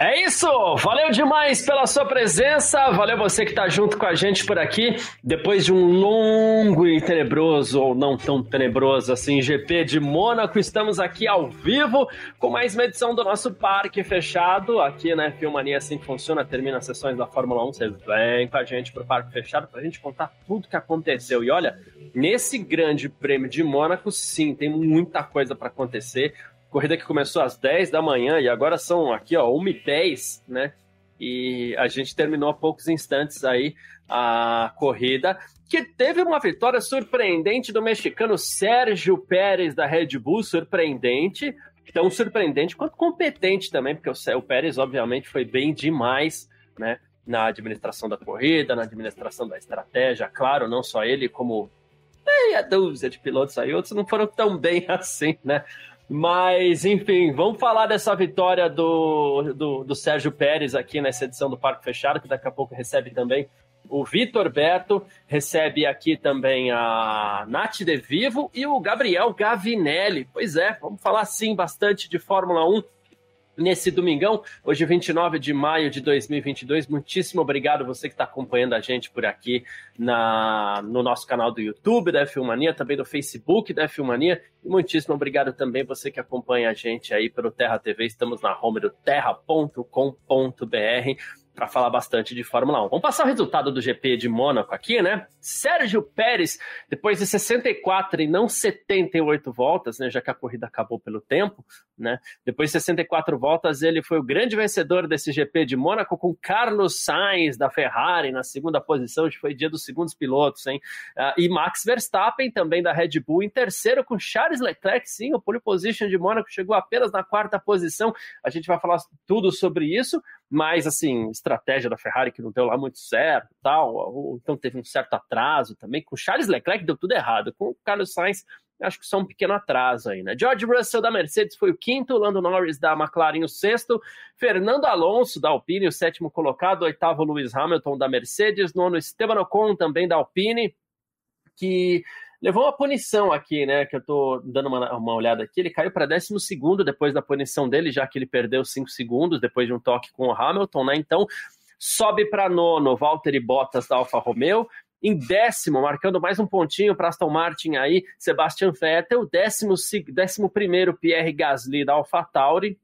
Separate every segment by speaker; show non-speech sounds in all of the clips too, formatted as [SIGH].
Speaker 1: É isso! Valeu demais pela sua presença, valeu você que está junto com a gente por aqui. Depois de um longo e tenebroso, ou não tão tenebroso assim, GP de Mônaco, estamos aqui ao vivo com mais uma edição do nosso Parque Fechado. Aqui, né, Filmania assim funciona, termina as sessões da Fórmula 1, você vem com a gente para o Parque Fechado para a gente contar tudo que aconteceu. E olha, nesse grande prêmio de Mônaco, sim, tem muita coisa para acontecer. Corrida que começou às 10 da manhã e agora são aqui, ó, 1 e 10, né? E a gente terminou há poucos instantes aí a corrida, que teve uma vitória surpreendente do mexicano Sérgio Pérez da Red Bull, surpreendente, tão surpreendente quanto competente também, porque o, Pérez obviamente foi bem demais, né? Na administração da corrida, na administração da estratégia, claro, não só ele, como meia dúzia de pilotos aí, outros não foram tão bem [LAUGHS] assim, né? Mas, enfim, vamos falar dessa vitória do, do, do, Sérgio Pérez aqui nessa edição do Parque Fechado, que daqui a pouco recebe também o Vitor Beto, recebe aqui também a Nath De Vivo e o Gabriel Gavinelli. Pois é, vamos falar sim bastante de Fórmula 1 nesse domingão, hoje 29 de maio de 2022. Muitíssimo obrigado você que está acompanhando a gente por aqui na, no nosso canal do YouTube da Filmania, também do Facebook da Filmania. E muitíssimo obrigado também você que acompanha a gente aí pelo Terra TV. Estamos na home do terra.com.br para falar bastante de Fórmula 1. Vamos passar o resultado do GP de Mônaco aqui, né? Sérgio Pérez, depois de 64 e não 78 voltas, né, já que a corrida acabou pelo tempo, né? Depois de 64 voltas, ele foi o grande vencedor desse GP de Mônaco com Carlos Sainz da Ferrari na segunda posição, hoje foi dia dos segundos pilotos, hein? Uh, e Max Verstappen também da Red Bull em terceiro com Charles Leclerc, sim, o pole position de Mônaco chegou apenas na quarta posição. A gente vai falar tudo sobre isso mas assim, estratégia da Ferrari que não deu lá muito certo, tal, ou, então teve um certo atraso também. Com Charles Leclerc deu tudo errado, com o Carlos Sainz acho que só um pequeno atraso aí, né? George Russell da Mercedes foi o quinto, Lando Norris da McLaren o sexto, Fernando Alonso da Alpine o sétimo colocado, oitavo Lewis Hamilton da Mercedes, nono Esteban Ocon também da Alpine, que levou uma punição aqui, né? Que eu tô dando uma, uma olhada aqui. Ele caiu para 12 depois da punição dele, já que ele perdeu 5 segundos depois de um toque com o Hamilton, né? Então sobe para nono Valtteri Bottas da Alfa Romeo. Em décimo, marcando mais um pontinho para Aston Martin aí, Sebastian Vettel. Décimo, décimo primeiro, Pierre Gasly da Alfa Tauri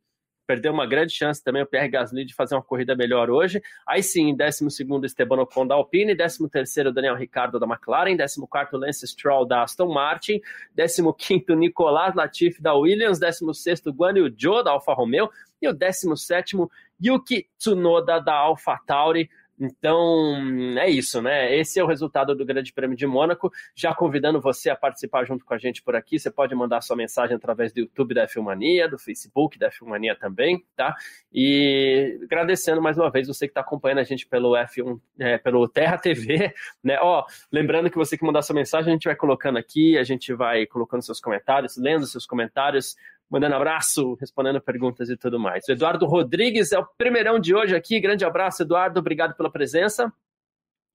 Speaker 1: perdeu uma grande chance também o Pierre Gasly de fazer uma corrida melhor hoje. Aí sim, em 12 Esteban Ocon da Alpine, 13 Daniel Ricciardo da McLaren, 14 Lance Stroll da Aston Martin, 15 Nicolas Latifi da Williams, 16 Guan Yu Zhou da Alfa Romeo e o 17 Yuki Tsunoda da Alfa Tauri. Então, é isso, né? Esse é o resultado do Grande Prêmio de Mônaco. Já convidando você a participar junto com a gente por aqui. Você pode mandar sua mensagem através do YouTube da Filmania, do Facebook da Filmania também, tá? E agradecendo mais uma vez você que está acompanhando a gente pelo F1, é, pelo Terra TV, [LAUGHS] né? Ó, lembrando que você que mandar sua mensagem, a gente vai colocando aqui, a gente vai colocando seus comentários, lendo seus comentários, mandando abraço, respondendo perguntas e tudo mais. O Eduardo Rodrigues é o primeirão de hoje aqui. Grande abraço, Eduardo. Obrigado pela presença.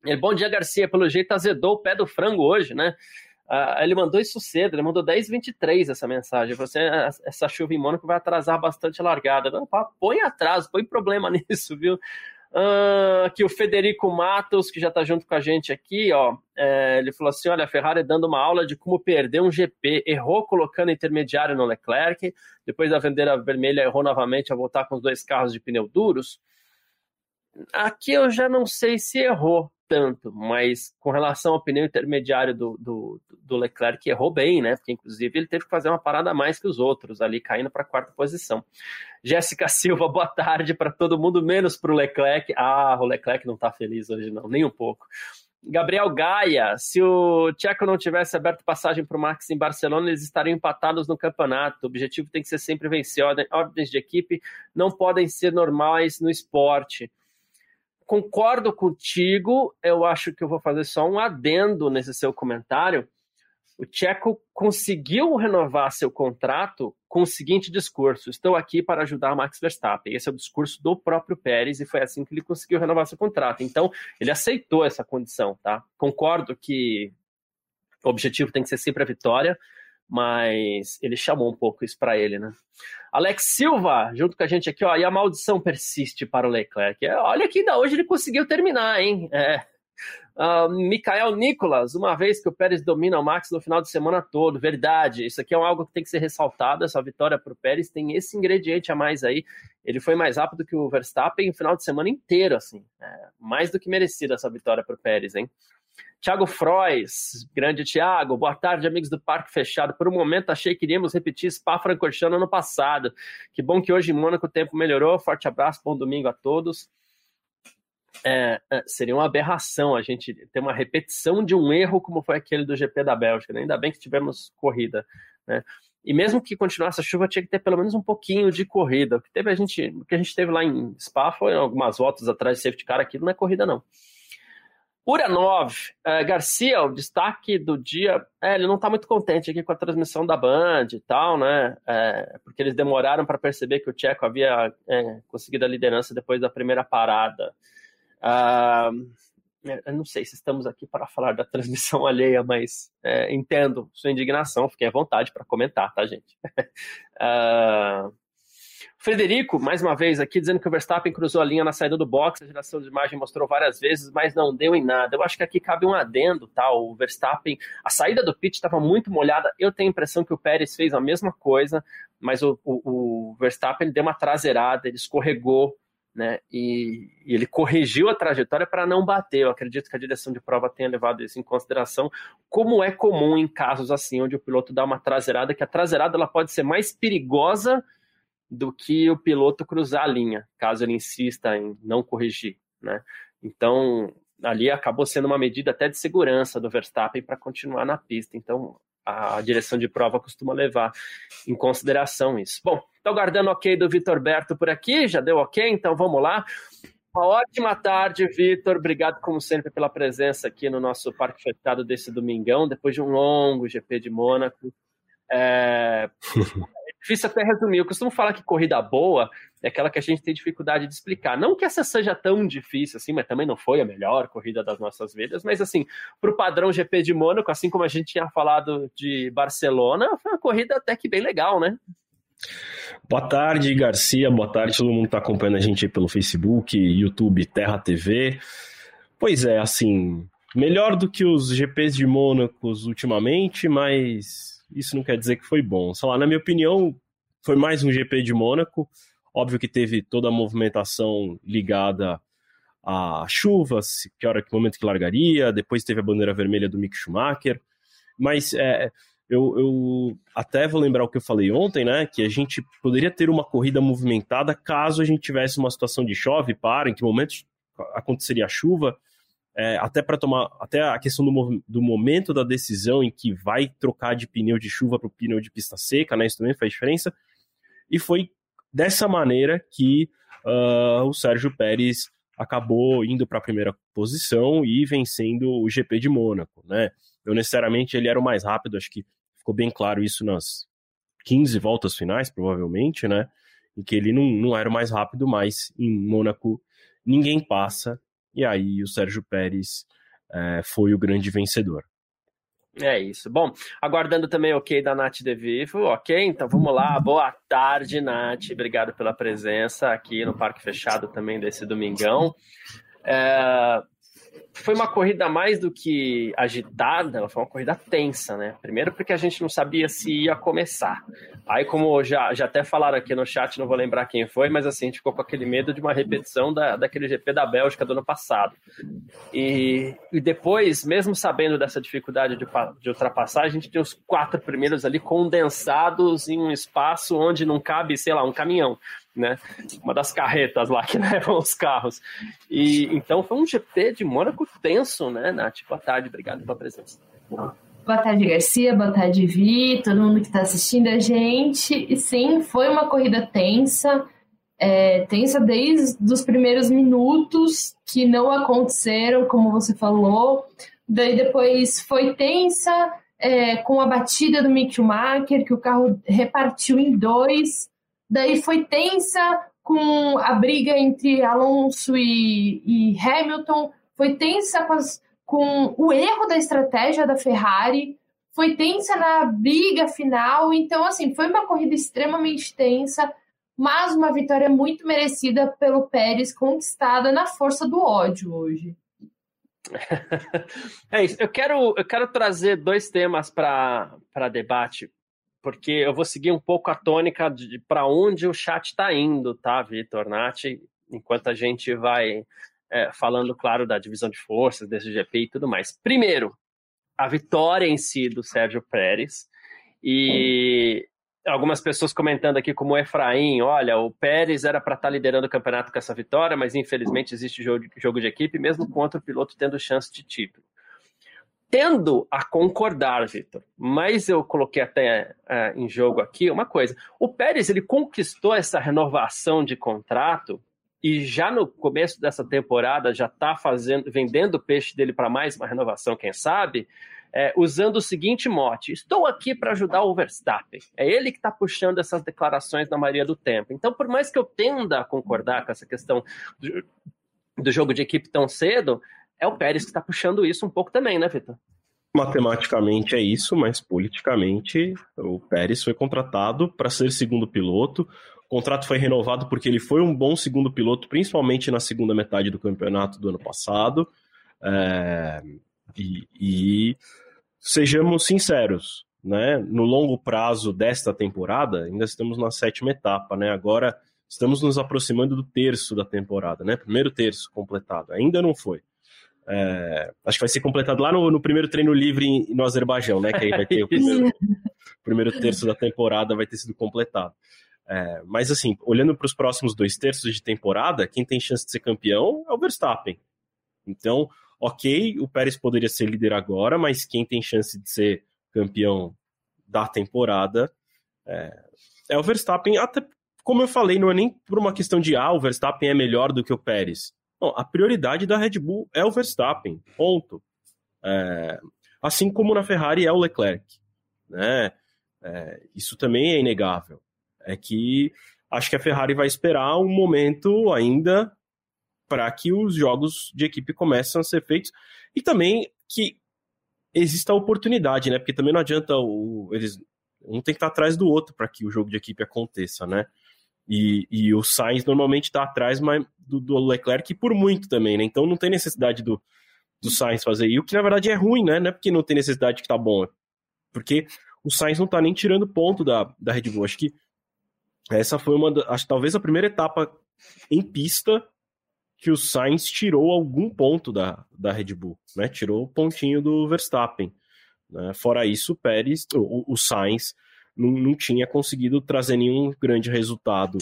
Speaker 1: Ele, bom dia, Garcia. Pelo jeito azedou o pé do frango hoje, né? Uh, ele mandou isso cedo, ele mandou 10h23 essa mensagem. Você, essa chuva em Mônaco vai atrasar bastante a largada. Não, põe atraso, põe problema [LAUGHS] nisso, viu? Uh, aqui o Federico Matos, que já está junto com a gente aqui, ó. É, ele falou assim: olha, a Ferrari dando uma aula de como perder um GP, errou colocando intermediário no Leclerc, depois da bandeira vermelha errou novamente a voltar com os dois carros de pneu duros. Aqui eu já não sei se errou, tanto, mas com relação ao pneu intermediário do, do, do, Leclerc, errou bem, né? Porque inclusive ele teve que fazer uma parada a mais que os outros, ali caindo para a quarta posição. Jéssica [LAUGHS] Silva, boa tarde para todo mundo, menos para o Leclerc. Ah, o Leclerc não está feliz hoje, não, nem um pouco. Gabriel Gaia, se o Tcheco não tivesse aberto passagem para o Max em Barcelona, eles estariam empatados no campeonato. O objetivo tem que ser sempre vencer. Ordens de equipe não podem ser normais no esporte concordo contigo. Eu acho que eu vou fazer só um adendo nesse seu comentário, o Tcheco conseguiu renovar seu contrato com o seguinte discurso: Estou aqui para ajudar Max Verstappen. Esse é o discurso do próprio Pérez e foi assim que ele conseguiu renovar seu contrato. Então, ele aceitou essa condição, tá? Concordo que o objetivo tem que ser sempre a vitória, mas ele chamou um pouco isso para ele, né? Alex Silva, junto com a gente aqui, ó, e a maldição persiste para o Leclerc. É, olha que ainda hoje ele conseguiu terminar, hein? É, Uh, Mikael Nicolas, uma vez que o Pérez domina o Max no final de semana todo, verdade. Isso aqui é algo que tem que ser ressaltado. Essa vitória para o Pérez tem esse ingrediente a mais aí. Ele foi mais rápido que o Verstappen o final de semana inteiro, assim. É, mais do que merecida essa vitória para o Pérez, hein? Tiago Frois, grande Tiago, boa tarde, amigos do Parque Fechado. Por um momento achei que iríamos repetir Spa-Francorchamps ano passado. Que bom que hoje em Mônaco o tempo melhorou. Forte abraço, bom domingo a todos é, é, seria uma aberração a gente ter uma repetição de um erro como foi aquele do GP da Bélgica. Né? Ainda bem que tivemos corrida. Né? E mesmo que continuasse a chuva, tinha que ter pelo menos um pouquinho de corrida. O que, teve a gente, o que a gente teve lá em Spa foi algumas voltas atrás de safety car, aquilo não é corrida, não. Uranov, é, Garcia, o destaque do dia, é, ele não está muito contente aqui com a transmissão da Band e tal, né? É, porque eles demoraram para perceber que o Tcheco havia é, conseguido a liderança depois da primeira parada. Uh, eu não sei se estamos aqui para falar da transmissão [LAUGHS] alheia, mas é, entendo sua indignação, fiquem à vontade para comentar, tá, gente? uh, [LAUGHS] Frederico, mais uma vez aqui, dizendo que o Verstappen cruzou a linha na saída do box, a geração de imagem mostrou várias vezes, mas não deu em nada. Eu acho que aqui cabe um adendo, tá? O Verstappen, a saída do pit estava muito molhada. Eu tenho a impressão que o Pérez fez a mesma coisa, mas o, o, o Verstappen deu uma traseirada, ele escorregou né? E, e, ele corrigiu a trajetória para não bater. Eu acredito que a direção de prova tenha levado isso em consideração, como é comum em casos assim, onde o piloto dá uma traseirada, que a traseirada ela pode ser mais perigosa do que o piloto cruzar a linha, caso ele insista em não corrigir, né? Então, ali acabou sendo uma medida até de segurança do Verstappen para continuar na pista. Então, a direção de prova costuma levar em consideração isso. Bom, estou guardando ok do Vitor Berto por aqui, já deu ok, então vamos lá. Uma ótima tarde, Vitor. Obrigado, como sempre, pela presença aqui no nosso Parque Fechado desse domingão, depois de um longo GP de Mônaco. É... [LAUGHS] difícil até resumir. Eu costumo falar que corrida boa é aquela que a gente tem dificuldade de explicar. Não que essa seja tão difícil assim, mas também não foi a melhor corrida das nossas vidas. Mas assim, para o padrão GP de Mônaco, assim como a gente tinha falado de Barcelona, foi uma corrida até que bem legal, né?
Speaker 2: Boa tarde, Garcia. Boa tarde, todo mundo que está acompanhando a gente pelo Facebook, YouTube, Terra TV. Pois é, assim, melhor do que os GPs de Mônaco ultimamente, mas isso não quer dizer que foi bom. Sei lá, na minha opinião, foi mais um GP de Mônaco. Óbvio que teve toda a movimentação ligada a chuvas, que hora que momento que largaria, depois teve a bandeira vermelha do Mick Schumacher, mas é, eu, eu, até vou lembrar o que eu falei ontem, né? Que a gente poderia ter uma corrida movimentada caso a gente tivesse uma situação de chove, para, em que momento aconteceria a chuva, é, até para tomar, até a questão do, do momento da decisão em que vai trocar de pneu de chuva para o pneu de pista seca, né? Isso também faz diferença. E foi dessa maneira que uh, o Sérgio Pérez acabou indo para a primeira posição e vencendo o GP de Mônaco, né? Não necessariamente ele era o mais rápido, acho que ficou bem claro isso nas 15 voltas finais, provavelmente, né? Em que ele não, não era o mais rápido, mas em Mônaco ninguém passa, e aí o Sérgio Pérez é, foi o grande vencedor.
Speaker 1: É isso. Bom, aguardando também o ok da Nath De Vivo, ok? Então vamos lá. Boa tarde, Nath. Obrigado pela presença aqui no Parque Fechado também desse domingão. É, foi uma corrida mais do que agitada, foi uma corrida tensa, né? Primeiro porque a gente não sabia se ia começar. Aí, como já, já até falaram aqui no chat, não vou lembrar quem foi, mas assim, a gente ficou com aquele medo de uma repetição da, daquele GP da Bélgica do ano passado. E, e depois, mesmo sabendo dessa dificuldade de, de ultrapassar, a gente tinha os quatro primeiros ali condensados em um espaço onde não cabe, sei lá, um caminhão né? Uma das carretas lá que [LAUGHS] levam os carros. E então foi um GP de Mônaco tenso, né, Nath? Boa tarde, obrigado pela presença.
Speaker 3: Boa tarde, Garcia. Boa tarde, Vi, todo mundo que está assistindo a gente. E sim, foi uma corrida tensa. É, tensa desde os primeiros minutos que não aconteceram, como você falou. Daí depois foi tensa, é, com a batida do Mick Schumacher, que o carro repartiu em dois. Daí foi tensa com a briga entre Alonso e, e Hamilton, foi tensa com, as, com o erro da estratégia da Ferrari, foi tensa na briga final. Então, assim, foi uma corrida extremamente tensa, mas uma vitória muito merecida pelo Pérez, conquistada na força do ódio hoje. [LAUGHS]
Speaker 1: É isso. Eu quero, eu quero trazer dois temas para debate, porque eu vou seguir um pouco a tônica de para onde o chat está indo, tá, Vitor, Nath? Enquanto a gente vai é, falando, claro, da divisão de forças, desse GP e tudo mais. Primeiro, a vitória em si do Sérgio Pérez. E algumas pessoas comentando aqui, como o Efraim, olha, o Pérez era para estar tá liderando o campeonato com essa vitória, mas infelizmente existe jogo de, jogo de equipe, mesmo com outro piloto tendo chance de título. Tendo a concordar, Vitor, mas eu coloquei até uh, em jogo aqui uma coisa. O Pérez ele conquistou essa renovação de contrato e já no começo dessa temporada já está fazendo, vendendo o peixe dele para mais uma renovação, quem sabe, é, usando o seguinte mote: estou aqui para ajudar o Verstappen. É ele que está puxando essas declarações na maioria do tempo. Então, por mais que eu tenda a concordar com essa questão do, do jogo de equipe tão cedo, é o Pérez que está puxando isso um pouco também, né, Vitor?
Speaker 2: Matematicamente é isso, mas politicamente o Pérez foi contratado para ser segundo piloto. O contrato foi renovado porque ele foi um bom segundo piloto, principalmente na segunda metade do campeonato do ano passado. É, e, e sejamos sinceros, né? No longo prazo desta temporada, ainda estamos na sétima etapa, né? Agora estamos nos aproximando do terço da temporada, né? Primeiro terço completado. Ainda não foi. É, acho que vai ser completado lá no, no, primeiro treino livre no Azerbaijão, né? Que aí vai ter o [LAUGHS] primeiro, primeiro terço da temporada vai ter sido completado. É, mas assim, olhando para os próximos dois terços de temporada, quem tem chance de ser campeão é o Verstappen. Então, ok, o Pérez poderia ser líder agora, mas quem tem chance de ser campeão da temporada é, é o Verstappen. Até como eu falei, não é nem por uma questão de ah, o Verstappen é melhor do que o Pérez. Não, a prioridade da Red Bull é o Verstappen, ponto. É, assim como na Ferrari é o Leclerc. Né? É, isso também é inegável. É que acho que a Ferrari vai esperar um momento ainda para que os jogos de equipe comecem a ser feitos e também que exista a oportunidade, né? Porque também não adianta o, eles um tem que estar atrás do outro para que o jogo de equipe aconteça, né? E, e o Sainz normalmente está atrás mas, do, do, Leclerc por muito também, né? Então não tem necessidade do, do Sainz fazer. E o que na verdade é ruim, né? Não é porque não tem necessidade que tá bom, é porque o Sainz não tá nem tirando ponto da, da Red Bull. Acho que essa foi uma, acho talvez a primeira etapa em pista que o Sainz tirou algum ponto da, da Red Bull, né? Tirou o pontinho do Verstappen. Né? Fora isso, o Pérez, o, o Sainz não, não, tinha conseguido trazer nenhum grande resultado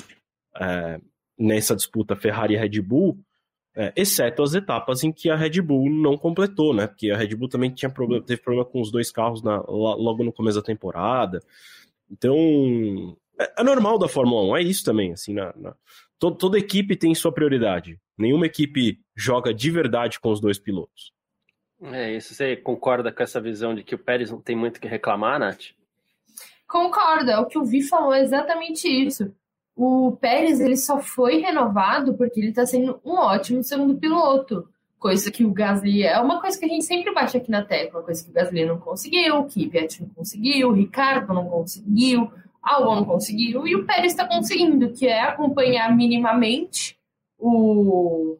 Speaker 2: é, nessa disputa Ferrari e Red Bull, é, exceto as etapas em que a Red Bull não completou, né? Porque a Red Bull também tinha problema, teve problema com os dois carros na, logo no começo da temporada. Então, é, é normal da Fórmula 1, é isso também, assim, na, na toda, toda equipe tem sua prioridade. Nenhuma equipe joga de verdade com os dois pilotos.
Speaker 1: É isso. Você concorda com essa visão de que o Pérez não tem muito que reclamar, Nath?
Speaker 3: Concordo. É o que o Vi falou é exatamente isso. O Pérez ele só foi renovado porque ele está sendo um ótimo segundo piloto. Coisa que o Gasly é uma coisa que a gente sempre bate aqui na tecla, coisa que o Gasly não conseguiu, que o Piet não conseguiu, o Ricardo não conseguiu, Albon não conseguiu, e o Pérez está conseguindo, que é acompanhar minimamente o,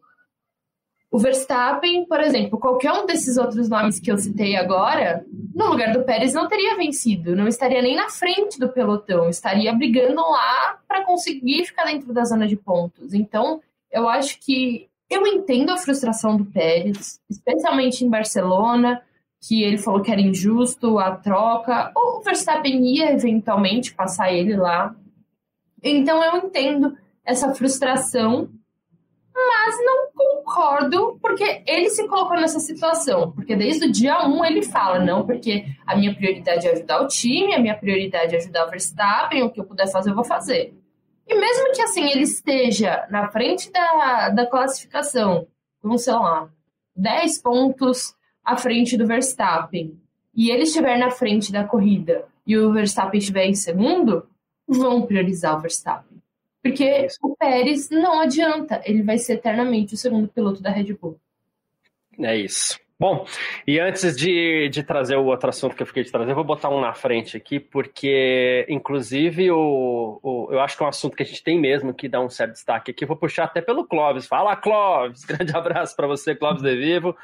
Speaker 3: o Verstappen, por exemplo, qualquer um desses outros nomes que eu citei agora, no lugar do Pérez não teria vencido, não estaria nem na frente do pelotão, estaria brigando lá para conseguir ficar dentro da zona de pontos. Então, eu acho que eu entendo a frustração do Pérez, especialmente em Barcelona, que ele falou que era injusto a troca, ou o Verstappen ia eventualmente passar ele lá. Então eu entendo essa frustração, mas não concordo porque ele se colocou nessa situação. Porque desde o dia 1 ele fala, não, porque a minha prioridade é ajudar o time, a minha prioridade é ajudar o Verstappen, o que eu puder fazer, eu vou fazer. E mesmo que assim ele esteja na frente da, da classificação, com, sei lá, 10 pontos à frente do Verstappen, e ele estiver na frente da corrida e o Verstappen estiver em segundo, vão priorizar o Verstappen. Porque é o Pérez não adianta, ele vai ser eternamente o segundo piloto da Red Bull.
Speaker 1: É isso. Bom, e antes de, de trazer o outro assunto que eu fiquei de trazer, eu vou botar um na frente aqui, porque, inclusive, o, o, eu acho que é um assunto que a gente tem mesmo que dar um certo destaque aqui. Eu vou puxar até pelo Clóvis. Fala, Clóvis! [LAUGHS] Grande abraço para você, Clóvis de Vivo.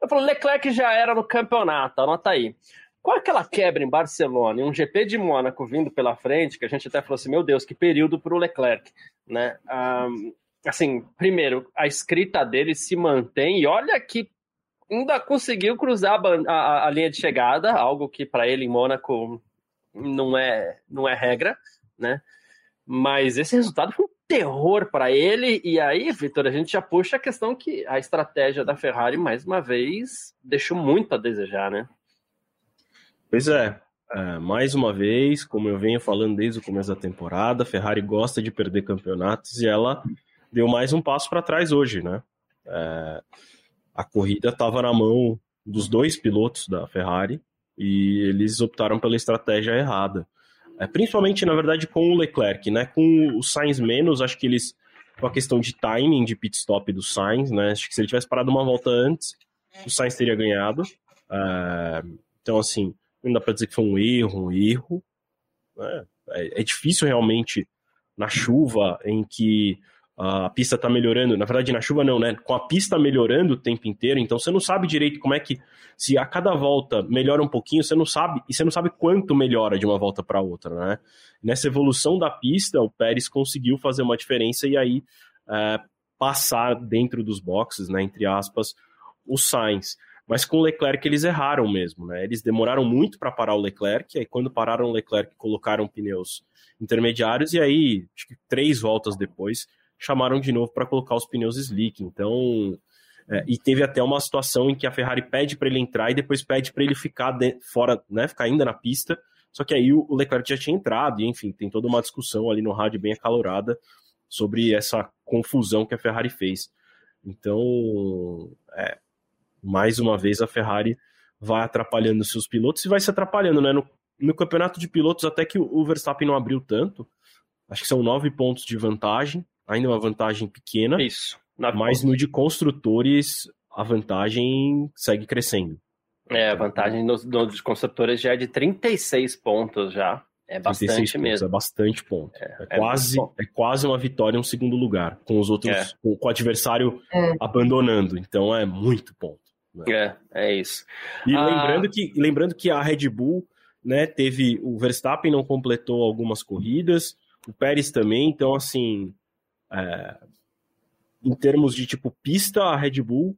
Speaker 1: Eu falo, Leclerc já era no campeonato, anota aí. Com aquela quebra em Barcelona e um GP de Mônaco vindo pela frente, que a gente até falou assim, meu Deus, que período para o Leclerc, né? Um, assim, primeiro, a escrita dele se mantém, e olha que ainda conseguiu cruzar a, a, a linha de chegada, algo que para ele em Mônaco não é, não é regra, né? Mas esse resultado foi um terror para ele. E aí, Vitor, a gente já puxa a questão que a estratégia da Ferrari, mais uma vez, deixou muito a desejar, né?
Speaker 2: Pois é. é mais uma vez, como eu venho falando desde o começo da temporada, a Ferrari gosta de perder campeonatos e ela deu mais um passo para trás hoje, né? É, a corrida estava na mão dos dois pilotos da Ferrari e eles optaram pela estratégia errada. É, principalmente, na verdade, com o Leclerc, né? Com o Sainz menos, acho que eles. Com a questão de timing de pit stop do Sainz, né? Acho que se ele tivesse parado uma volta antes, o Sainz teria ganhado. É, então, assim, não dá para dizer que foi um erro, um erro. Né? É, é difícil realmente na chuva, em que a pista está melhorando. Na verdade, na chuva não, né? Com a pista melhorando o tempo inteiro, então você não sabe direito como é que. Se a cada volta melhora um pouquinho, você não sabe. E você não sabe quanto melhora de uma volta para outra, né? Nessa evolução da pista, o Pérez conseguiu fazer uma diferença e aí é, passar dentro dos boxes, né? Entre aspas, o Sainz. Mas com o Leclerc eles erraram mesmo, né? Eles demoraram muito para parar o Leclerc, aí quando pararam o Leclerc, colocaram pneus intermediários, e aí, acho que três voltas depois, chamaram de novo para colocar os pneus slick. Então, é, e teve até uma situação em que a Ferrari pede para ele entrar e depois pede para ele ficar de, fora, né, ficar ainda na pista. Só que aí o Leclerc já tinha entrado, e enfim, tem toda uma discussão ali no rádio bem acalorada sobre essa confusão que a Ferrari fez. Então, é, mais uma vez a Ferrari vai atrapalhando seus pilotos e vai se atrapalhando, né? No, no campeonato de pilotos, até que o Verstappen não abriu tanto, acho que são nove pontos de vantagem, ainda uma vantagem pequena.
Speaker 1: Isso.
Speaker 2: Mas no de construtores, a vantagem segue crescendo.
Speaker 1: É, a vantagem no, no de construtores já é de 36 pontos já. É bastante mesmo.
Speaker 2: é bastante ponto. É, é, é quase, é quase uma vitória um segundo lugar, com os outros, é. com, com, o adversário é. abandonando. Então é muito ponto.
Speaker 1: Né? É, é isso.
Speaker 2: E ah... lembrando, que, lembrando que a Red Bull né, teve. O Verstappen não completou algumas corridas, o Pérez também, então assim é, em termos de tipo pista, a Red Bull,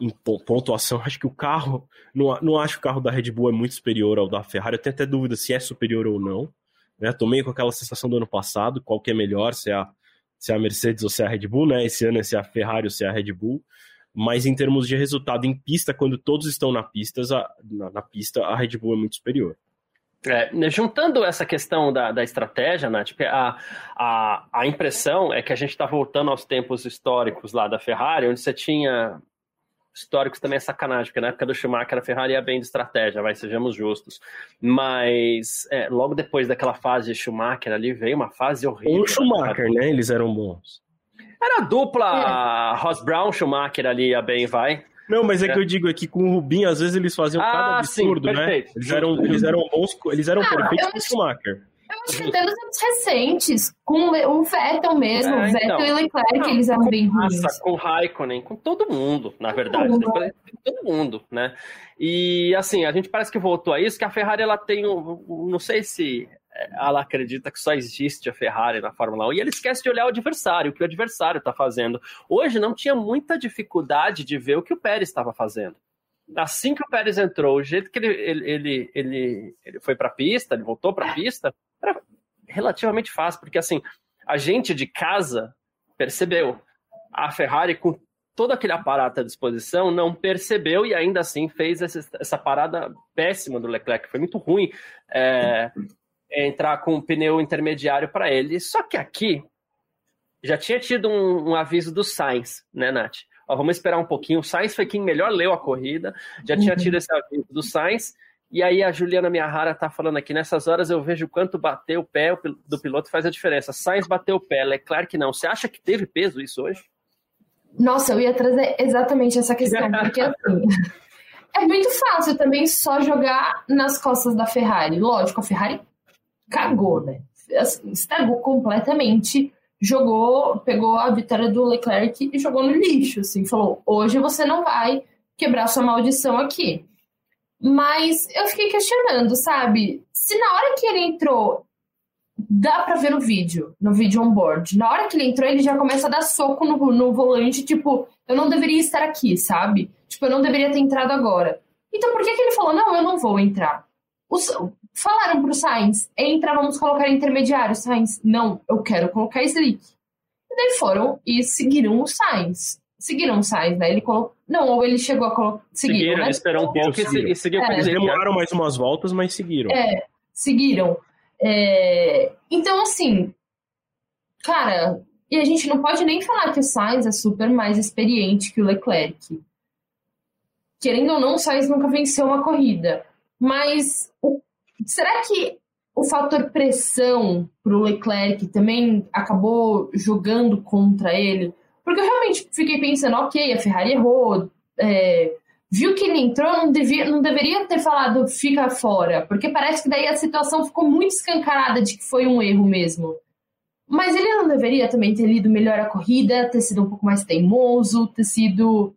Speaker 2: em pontuação, [LAUGHS] acho que o carro, não, não acho que o carro da Red Bull é muito superior ao da Ferrari, eu tenho até dúvida se é superior ou não. Né? Tomei com aquela sensação do ano passado, qual que é melhor, se é a, se é a Mercedes ou se é a Red Bull, né? Esse ano é se é a Ferrari ou se é a Red Bull. Mas em termos de resultado em pista, quando todos estão na pista, a, na, na pista, a Red Bull é muito superior.
Speaker 1: É, né, juntando essa questão da, da estratégia, Nath, a, a, a impressão é que a gente está voltando aos tempos históricos lá da Ferrari, onde você tinha. Históricos também é sacanagem, porque na época do Schumacher a Ferrari ia bem de estratégia, vai, sejamos justos. Mas é, logo depois daquela fase de Schumacher ali veio uma fase horrível.
Speaker 2: O Schumacher, né? Eles eram bons.
Speaker 1: Era a dupla é. Ross Brown, Schumacher ali ia bem, vai.
Speaker 2: Não, mas é, é, que eu digo aqui com o Rubinho, às vezes eles faziam ah, cada absurdo, sim, né? Eles eram, eles eram bons, eles eram ah, perfeitos com o Schumacher.
Speaker 3: Eu acho que até nos anos recentes, com o Vettel mesmo, é, Vettel então, e Leclerc, não, eles eram bem ruins.
Speaker 1: Com o Raikkonen, com todo mundo, na verdade. Todo mundo. todo mundo, né? E assim, a gente parece que voltou a isso, que a Ferrari ela tem um, não sei se ela acredita que só existe a Ferrari na Fórmula 1 e ele esquece de olhar o adversário, o que o adversário está fazendo. Hoje não tinha muita dificuldade de ver o que o Pérez estava fazendo. Assim que o Pérez entrou, o jeito que ele, ele, ele, ele, ele foi para a pista, ele voltou para a pista, era relativamente fácil, porque assim, a gente de casa percebeu. A Ferrari, com todo aquele aparato à disposição, não percebeu e ainda assim fez essa, essa parada péssima do Leclerc, foi muito ruim. É, entrar com um pneu intermediário para ele. Só que aqui já tinha tido um, um aviso do Sainz, né, Nath? Ó, vamos esperar um pouquinho. O Sainz foi quem melhor leu a corrida, já tinha tido esse aviso do Sainz. E aí a Juliana Miyahara tá falando aqui, nessas horas eu vejo quanto bater o pé do piloto faz a diferença. Sainz bateu o pé, Leclerc que não. Você acha que teve peso isso hoje?
Speaker 3: Nossa, eu ia trazer exatamente essa questão, [LAUGHS] porque assim, é muito fácil também só jogar nas costas da Ferrari. Lógico, a Ferrari cagou, né? Assim, estragou completamente, jogou, pegou a vitória do Leclerc e jogou no lixo, assim, falou: "Hoje você não vai quebrar sua maldição aqui". Mas eu fiquei questionando, sabe? Se na hora que ele entrou, dá pra ver no vídeo, no vídeo on board. Na hora que ele entrou, ele já começa a dar soco no, no volante, tipo, eu não deveria estar aqui, sabe? Tipo, eu não deveria ter entrado agora. Então por que, que ele falou, não, eu não vou entrar? Os, falaram pro Sainz, entra, vamos colocar intermediário. Sainz, não, eu quero colocar Slick. E daí foram e seguiram o Sainz seguiram o Sainz, né? Ele colocou. Não, ou ele chegou a colocar. Seguiram, seguiram
Speaker 1: né? ele esperou um pouco seguiram. e seguiu
Speaker 2: é. Eles demoraram mais umas voltas, mas seguiram.
Speaker 3: É, seguiram. É... Então, assim, cara, e a gente não pode nem falar que o Sainz é super mais experiente que o Leclerc. Querendo ou não, o Sainz nunca venceu uma corrida. Mas o... será que o fator pressão para o Leclerc também acabou jogando contra ele? Porque eu realmente fiquei pensando, ok, a Ferrari errou, é, viu que ele entrou, não, devia, não deveria ter falado fica fora, porque parece que daí a situação ficou muito escancarada de que foi um erro mesmo. Mas ele não deveria também ter lido melhor a corrida, ter sido um pouco mais teimoso, ter sido.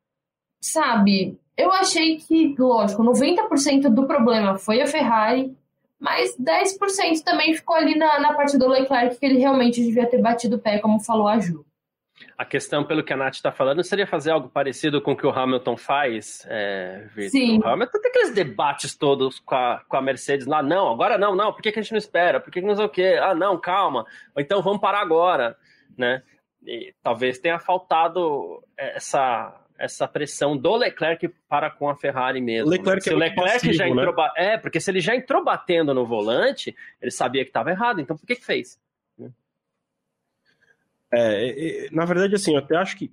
Speaker 3: Sabe? Eu achei que, lógico, 90% do problema foi a Ferrari, mas 10% também ficou ali na, na parte do Leclerc que ele realmente devia ter batido o pé, como falou a Ju.
Speaker 1: A questão, pelo que a Nath está falando, seria fazer algo parecido com o que o Hamilton faz, é, Victor?
Speaker 3: Sim.
Speaker 1: O Hamilton tem aqueles debates todos com a, com a Mercedes lá, não, agora não, não, por que, que a gente não espera? Por que, que não sei o quê? Ah, não, calma, ou então vamos parar agora, né? E talvez tenha faltado essa, essa pressão do Leclerc para com a Ferrari mesmo.
Speaker 2: Né? Leclerc
Speaker 1: né? Se é o Leclerc passivo, já entrou. Né? É, porque se ele já entrou batendo no volante, ele sabia que estava errado, então por que, que fez?
Speaker 2: É, na verdade, assim, eu até acho que.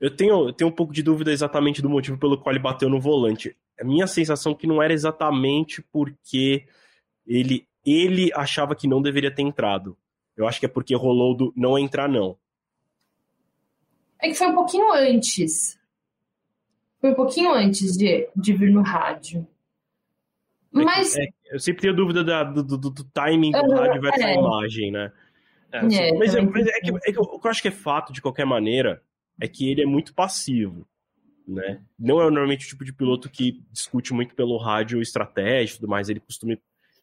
Speaker 2: Eu tenho, eu tenho um pouco de dúvida exatamente do motivo pelo qual ele bateu no volante. A minha sensação é que não era exatamente porque ele, ele achava que não deveria ter entrado. Eu acho que é porque rolou do não entrar, não.
Speaker 3: É que foi um pouquinho antes. Foi um pouquinho antes de, de vir no rádio. É Mas.
Speaker 2: É, eu sempre tenho dúvida da, do, do, do, timing do rádio versus é. a imagem, né? É, é, mas, é, mas é, que, é, que, o que eu acho que é fato, de qualquer maneira, é que ele é muito passivo. Né? Não é normalmente o tipo de piloto que discute muito pelo rádio estratégia e tudo mais, ele costuma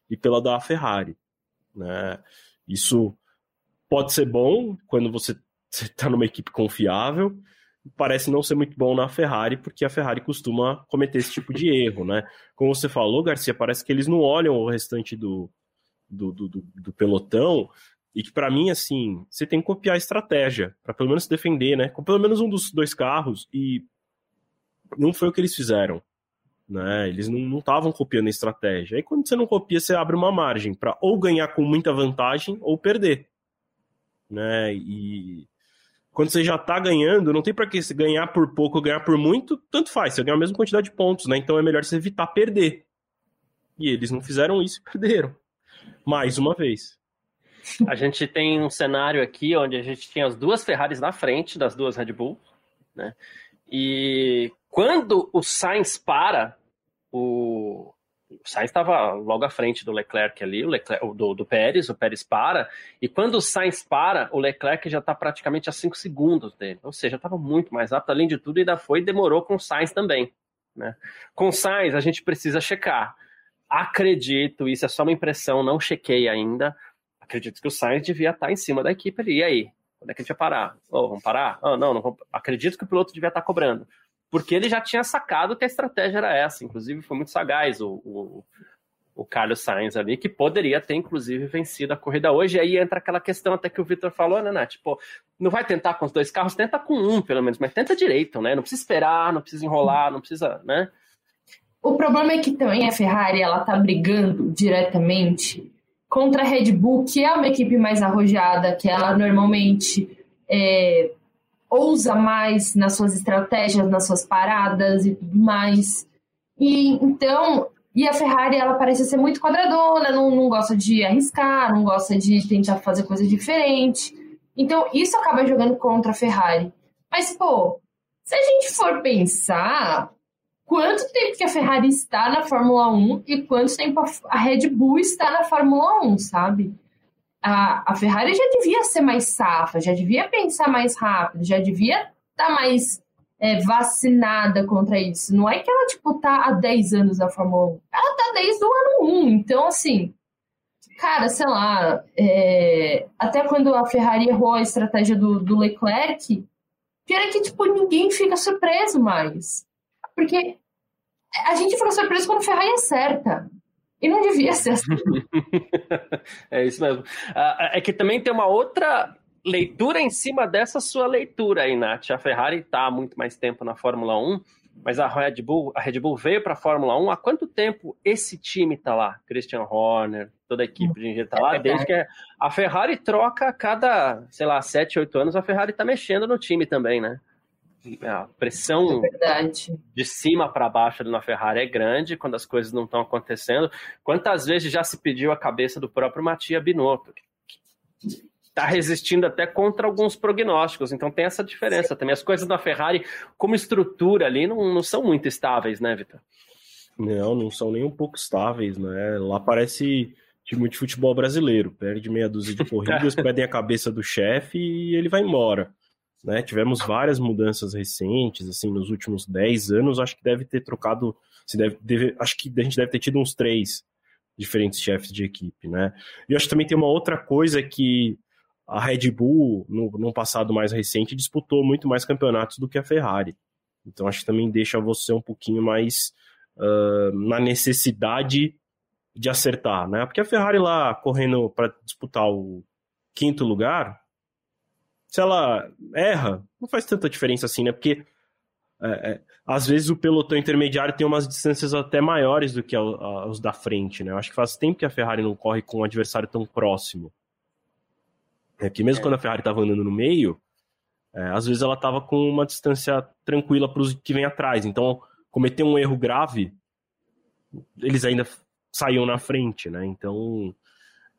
Speaker 2: ir pela da Ferrari. Né? Isso pode ser bom quando você está numa equipe confiável, parece não ser muito bom na Ferrari, porque a Ferrari costuma cometer esse tipo de erro, né? Como você falou, Garcia, parece que eles não olham o restante do, do, do, do pelotão e que para mim, assim, você tem que copiar a estratégia, para pelo menos se defender, né? Com pelo menos um dos dois carros, e não foi o que eles fizeram. Né? Eles não estavam copiando a estratégia. Aí quando você não copia, você abre uma margem para ou ganhar com muita vantagem ou perder. Né? E quando você já está ganhando, não tem para que ganhar por pouco ou ganhar por muito, tanto faz, você ganha a mesma quantidade de pontos, né? Então é melhor você evitar perder. E eles não fizeram isso e perderam. Mais uma vez.
Speaker 1: A gente tem um cenário aqui onde a gente tem as duas Ferraris na frente das duas Red Bull, né? E quando o Sainz para, o, o Sainz estava logo à frente do Leclerc ali, Leclerc, do, do Pérez, o Pérez para, e quando o Sainz para, o Leclerc já está praticamente a 5 segundos dele, ou seja, estava muito mais rápido, além de tudo, ainda foi e demorou com o Sainz também. Né? Com o Sainz, a gente precisa checar. Acredito, isso é só uma impressão, não chequei ainda acredito que o Sainz devia estar em cima da equipe ali. E aí? Quando é que a gente vai parar? Oh, vamos parar? Oh, não, não vamos... acredito que o piloto devia estar cobrando. Porque ele já tinha sacado que a estratégia era essa. Inclusive, foi muito sagaz o, o, o Carlos Sainz ali, que poderia ter, inclusive, vencido a corrida hoje. E aí entra aquela questão até que o Victor falou, né, Nath? Tipo, não vai tentar com os dois carros, tenta com um, pelo menos, mas tenta direito, né? Não precisa esperar, não precisa enrolar, não precisa, né?
Speaker 3: O problema é que também a Ferrari, ela tá brigando diretamente contra a Red Bull, que é uma equipe mais arrojada, que ela normalmente é, ousa mais nas suas estratégias, nas suas paradas e tudo mais. E então, E a Ferrari, ela parece ser muito quadradona, não, não gosta de arriscar, não gosta de tentar fazer coisa diferente. Então, isso acaba jogando contra a Ferrari. Mas, pô, se a gente for pensar, quanto tempo que a Ferrari está na Fórmula 1 e quanto tempo a Red Bull está na Fórmula 1, sabe? A, a Ferrari já devia ser mais safa, já devia pensar mais rápido, já devia estar tá mais é, vacinada contra isso. Não é que ela, tipo, tá há 10 anos na Fórmula 1. Ela tá desde o ano 1. Então, assim, cara, sei lá, é... até quando a Ferrari errou a estratégia do, do Leclerc, pior é que, tipo, ninguém fica surpreso mais. Porque a gente fica surpreso quando a Ferrari acerta. E não devia ser assim. [LAUGHS]
Speaker 1: é isso mesmo. Uh, é que também tem uma outra leitura em cima dessa sua leitura aí, Nath. A Ferrari está há muito mais tempo na Fórmula 1, mas a Red Bull, a Red Bull veio para a Fórmula 1. Há quanto tempo esse time está lá? Christian Horner, toda a equipe de engenharia está lá, é desde que a Ferrari troca a cada, sei lá, 7, 8 anos, a Ferrari está mexendo no time também, né? A pressão
Speaker 3: é
Speaker 1: de cima para baixo na Ferrari é grande quando as coisas não estão acontecendo. Quantas vezes já se pediu a cabeça do próprio Matia Binotto? está resistindo até contra alguns prognósticos. Então tem essa diferença também. As coisas da Ferrari, como estrutura ali, não, não são muito estáveis, né, Vitor?
Speaker 2: Não, não são nem um pouco estáveis, né? Lá parece time de futebol brasileiro. Perde meia dúzia de [LAUGHS] corridas, pedem a cabeça do chefe e ele vai embora. Né? Tivemos várias mudanças recentes, assim, nos últimos 10 anos, acho que deve ter trocado, se deve, deve, acho que a gente deve ter tido uns três diferentes chefes de equipe, né? E acho que também tem uma outra coisa que a Red Bull, no, no passado mais recente, disputou muito mais campeonatos do que a Ferrari. Então acho que também deixa você um pouquinho mais uh, na necessidade de acertar, né? Porque a Ferrari lá correndo para disputar o quinto lugar, se ela erra, não faz tanta diferença assim, né? Porque é, é, às vezes o pelotão intermediário tem umas distâncias até maiores do que os da frente, né? Eu acho que faz tempo que a Ferrari não corre com um adversário tão próximo. É que mesmo é. quando a Ferrari estava andando no meio, é, às vezes ela estava com uma distância tranquila para os que vem atrás. Então, cometer um erro grave, eles ainda saíam na frente, né? Então,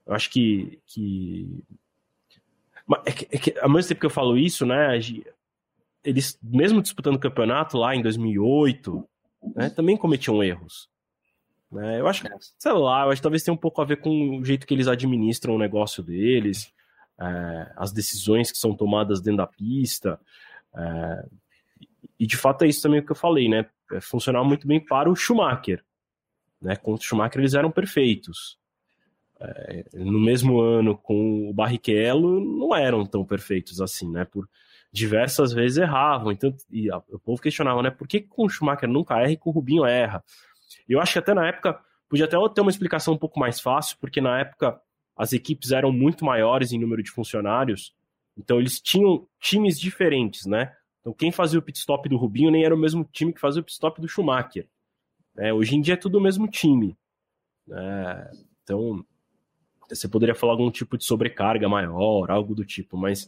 Speaker 2: eu acho que. que... É que, é que ao mesmo tempo que eu falo isso, né? Eles, mesmo disputando o campeonato lá em 2008, né, também cometiam erros. Né? Eu acho que, é. sei lá, eu acho que talvez tenha um pouco a ver com o jeito que eles administram o negócio deles é, as decisões que são tomadas dentro da pista. É, e de fato é isso também que eu falei, né? É funcionava muito bem para o Schumacher. Né? Contra o Schumacher eles eram perfeitos. É, no mesmo ano com o Barrichello não eram tão perfeitos assim, né? Por diversas vezes erravam. Então, e a, o povo questionava, né? Por que com o Schumacher nunca erra e com o Rubinho erra? Eu acho que até na época podia até ter uma explicação um pouco mais fácil, porque na época as equipes eram muito maiores em número de funcionários, então eles tinham times diferentes, né? Então quem fazia o pit stop do Rubinho nem era o mesmo time que fazia o pit stop do Schumacher. É, hoje em dia é tudo o mesmo time. É, então você poderia falar algum tipo de sobrecarga maior, algo do tipo, mas,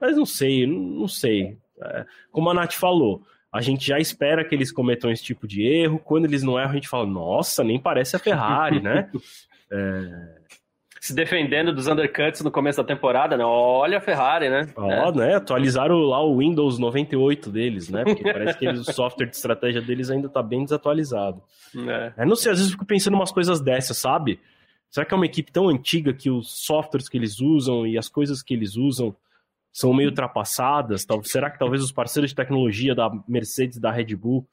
Speaker 2: mas não sei, não, sei. É, como a Nath falou, a gente já espera que eles cometam esse tipo de erro. Quando eles não erram, a gente fala, nossa, nem parece a Ferrari, né? [LAUGHS] É,
Speaker 1: se defendendo dos undercuts no começo da temporada, né? Olha a Ferrari, né?
Speaker 2: Ó, é. né? Atualizaram lá o Windows 98 deles, né? Porque parece que eles, o software de estratégia deles ainda tá bem desatualizado. É. é. não sei, às vezes eu fico pensando umas coisas dessas, sabe? Será que é uma equipe tão antiga que os softwares que eles usam e as coisas que eles usam são meio ultrapassadas? Será que talvez os parceiros de tecnologia da Mercedes e da Red Bull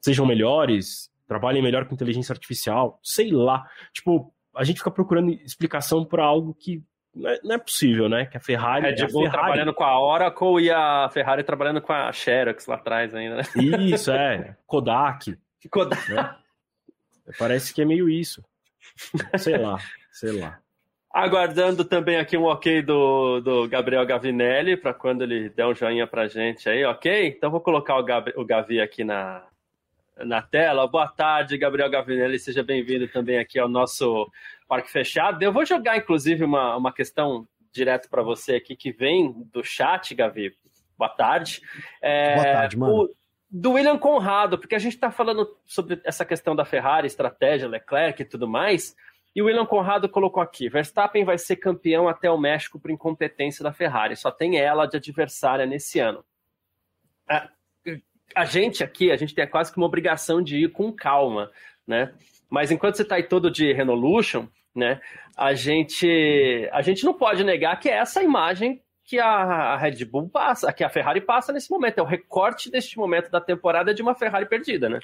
Speaker 2: sejam melhores? Trabalhem melhor com inteligência artificial? Sei lá. Tipo, a gente fica procurando explicação para algo que não é, não é, possível, né? Que a Ferrari.
Speaker 1: Red Bull
Speaker 2: Ferrari...
Speaker 1: trabalhando com a Oracle e a Ferrari trabalhando com a Xerox lá atrás ainda, né?
Speaker 2: Isso, é. Kodak.
Speaker 1: Kodak. Né?
Speaker 2: Parece que é meio isso. Sei lá, sei lá.
Speaker 1: Aguardando também aqui um ok do, do Gabriel Gavinelli, para quando ele der um joinha pra gente aí, ok? Então vou colocar o, Gabi, o Gavi aqui na, na tela. Boa tarde, Gabriel Gavinelli, seja bem-vindo também aqui ao nosso Parque Fechado. Eu vou jogar, inclusive, uma, uma questão direto para você aqui que vem do chat, Gavi. Boa tarde.
Speaker 4: É, Boa tarde, mano. O,
Speaker 1: do William Conrado, porque a gente está falando sobre essa questão da Ferrari, estratégia, Leclerc e tudo mais, e o William Conrado colocou aqui: Verstappen vai ser campeão até o México por incompetência da Ferrari, só tem ela de adversária nesse ano. A, a gente aqui, a gente tem quase que uma obrigação de ir com calma, né? Mas enquanto você está aí todo de Renolution, né? A gente, a gente não pode negar que é essa imagem que a Red Bull passa, que a Ferrari passa nesse momento. É o recorte deste momento da temporada de uma Ferrari perdida, né?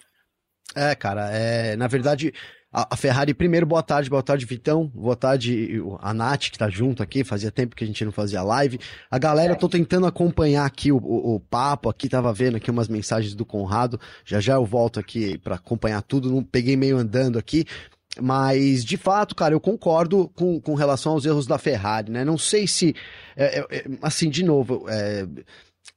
Speaker 4: É, cara, é, na verdade, a, a, Ferrari, primeiro, boa tarde, boa tarde, Vitão, boa tarde, a Nath, que tá junto aqui, fazia tempo que a gente não fazia live. A galera, tô tentando acompanhar aqui o, o, o papo, aqui tava vendo aqui umas mensagens do Conrado, já já eu volto aqui para acompanhar tudo, não peguei meio andando aqui, mas, de fato, cara, eu concordo com, com relação aos erros da Ferrari, né? Não sei se. É, é, é assim, de novo, é,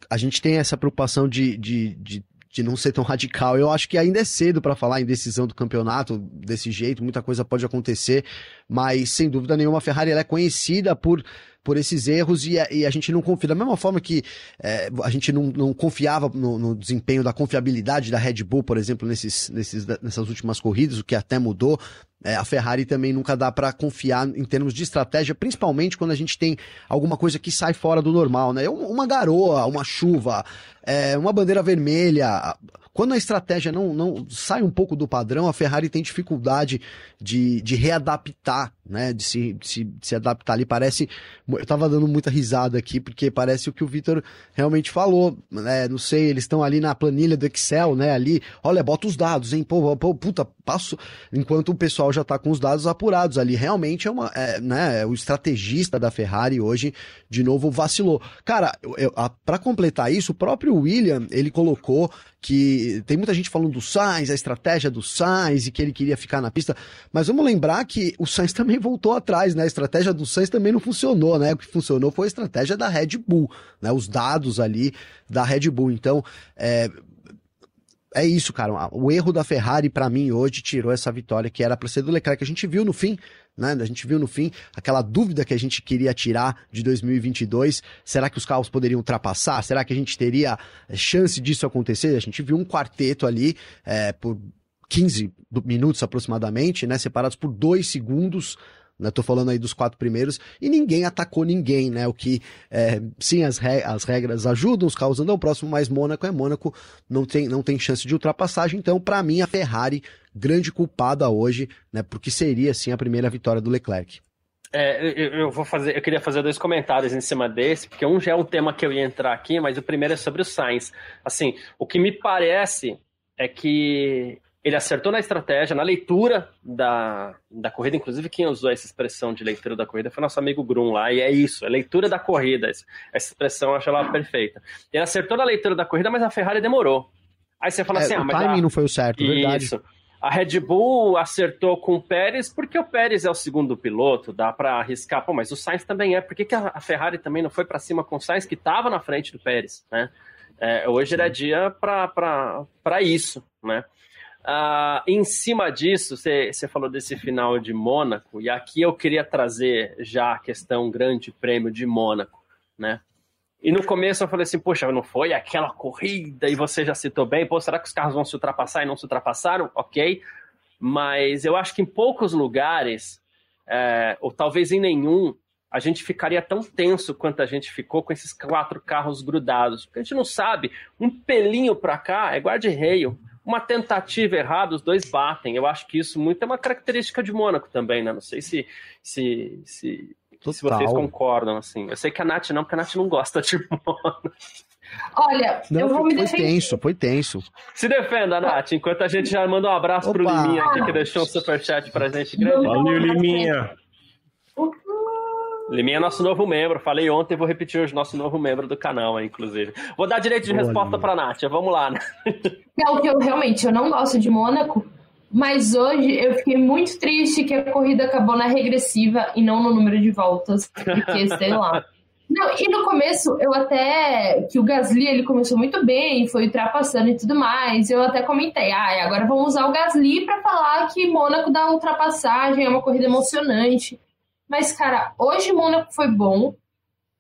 Speaker 4: a gente tem essa preocupação de, de, de, de, não ser tão radical. Eu acho que ainda é cedo para falar em decisão do campeonato desse jeito, muita coisa pode acontecer, mas sem dúvida nenhuma a Ferrari é conhecida por por esses erros e a, e a gente não confia. Da mesma forma que é, a gente não, não confiava no, no, desempenho da confiabilidade da Red Bull, por exemplo, nesses, nesses, nessas últimas corridas, o que até mudou. É, a Ferrari também nunca dá para confiar em termos de estratégia, principalmente quando a gente tem alguma coisa que sai fora do normal, né? Uma garoa, uma chuva, é, uma bandeira vermelha. Quando a estratégia não, não sai um pouco do padrão, a Ferrari tem dificuldade de, de readaptar, né? De se, de se, de se adaptar ali. Parece. Eu tava dando muita risada aqui, porque parece o que o Vitor realmente falou. Né? Não sei, eles estão ali na planilha do Excel, né? Ali, olha, bota os dados, hein? Pô, pô puta, passo. Enquanto o pessoal já tá com os dados apurados ali. Realmente é uma. É, né? O estrategista da Ferrari hoje, de novo, vacilou. Cara, para completar isso, o próprio William, ele colocou que tem muita gente falando do Sainz, a estratégia do Sainz e que ele queria ficar na pista, mas vamos lembrar que o Sainz [LAUGHS] também voltou atrás, né? A estratégia do Sainz também não funcionou, né? O que funcionou foi a estratégia da Red Bull, né? Os dados ali da Red Bull. Então, é, é isso, cara. O erro da Ferrari, para mim, hoje tirou essa vitória que era para ser do Leclerc, que a gente viu no fim né? A gente viu no fim aquela dúvida que a gente queria tirar de 2022. Será que os carros poderiam ultrapassar? Será que a gente teria eh, chance disso acontecer? A gente viu um quarteto ali é, por 15 minutos aproximadamente, né? Separados por dois segundos né? Tô falando aí dos quatro primeiros, e ninguém atacou ninguém, né? O que, é, sim, as, re as regras ajudam, os carros andam próximo, mas Mônaco é Mônaco, não tem, não tem chance de ultrapassagem. Então, para mim, a Ferrari, grande culpada hoje, né? Porque seria, sim, a primeira vitória do Leclerc.
Speaker 1: É, eu, eu, vou fazer, eu queria fazer dois comentários em cima desse, porque um já é um tema que eu ia entrar aqui, mas o primeiro é sobre o Sainz. Assim, o que me parece é que ele acertou na estratégia, na leitura da, da corrida. Inclusive, quem usou essa expressão de leitura da corrida foi nosso amigo Grum lá, e é isso, é leitura da corrida. Essa expressão eu acho ela perfeita. Ele acertou na leitura da corrida, mas a Ferrari demorou. Aí você fala
Speaker 4: é,
Speaker 1: assim:
Speaker 4: ah,
Speaker 1: o
Speaker 4: mas. O timing a... não foi o certo, isso. verdade. Isso.
Speaker 1: A Red Bull acertou com o Pérez porque o Pérez é o segundo piloto, dá para arriscar. Pô, mas o Sainz também é. Por que, que a Ferrari também não foi para cima com o Sainz, que estava na frente do Pérez? Né? É, hoje era dia para isso, né? Uh, em cima disso, você falou desse final de Mônaco, e aqui eu queria trazer já a questão Grande Prêmio de Mônaco, né? E no começo eu falei assim, poxa, não foi aquela corrida, e você já citou bem, pô, será que os carros vão se ultrapassar e não se ultrapassaram? Ok, mas eu acho que em poucos lugares, é, ou talvez em nenhum, a gente ficaria tão tenso quanto a gente ficou com esses quatro carros grudados, porque a gente não sabe, um pelinho para cá é guarda-reio, uma tentativa errada, os dois batem. Eu acho que isso muito é uma característica de Mônaco também, né? Não sei se, se, se, se vocês concordam, assim. Eu sei que a Nath não, porque a Nath não gosta de [LAUGHS] Mônaco.
Speaker 3: Olha, não, eu vou me
Speaker 4: defender. Foi tenso, foi tenso.
Speaker 1: Se defenda, Nath, enquanto a gente já manda um abraço Opa. pro Liminha aqui, que deixou um superchat pra gente grande.
Speaker 2: Valeu, Liminha.
Speaker 1: Liminha é nosso novo membro. Falei ontem vou repetir hoje, nosso novo membro do canal, inclusive. Vou dar direito de Boa, resposta para a Nátia. Vamos lá, né?
Speaker 3: Não, que eu realmente eu não gosto de Mônaco, mas hoje eu fiquei muito triste que a corrida acabou na regressiva e não no número de voltas, porque [LAUGHS] sei lá. Não, e no começo eu até que o Gasly ele começou muito bem, foi ultrapassando e tudo mais. Eu até comentei, ah, agora vamos usar o Gasly para falar que Mônaco dá ultrapassagem, é uma corrida emocionante. Mas, cara, hoje Mônaco foi bom.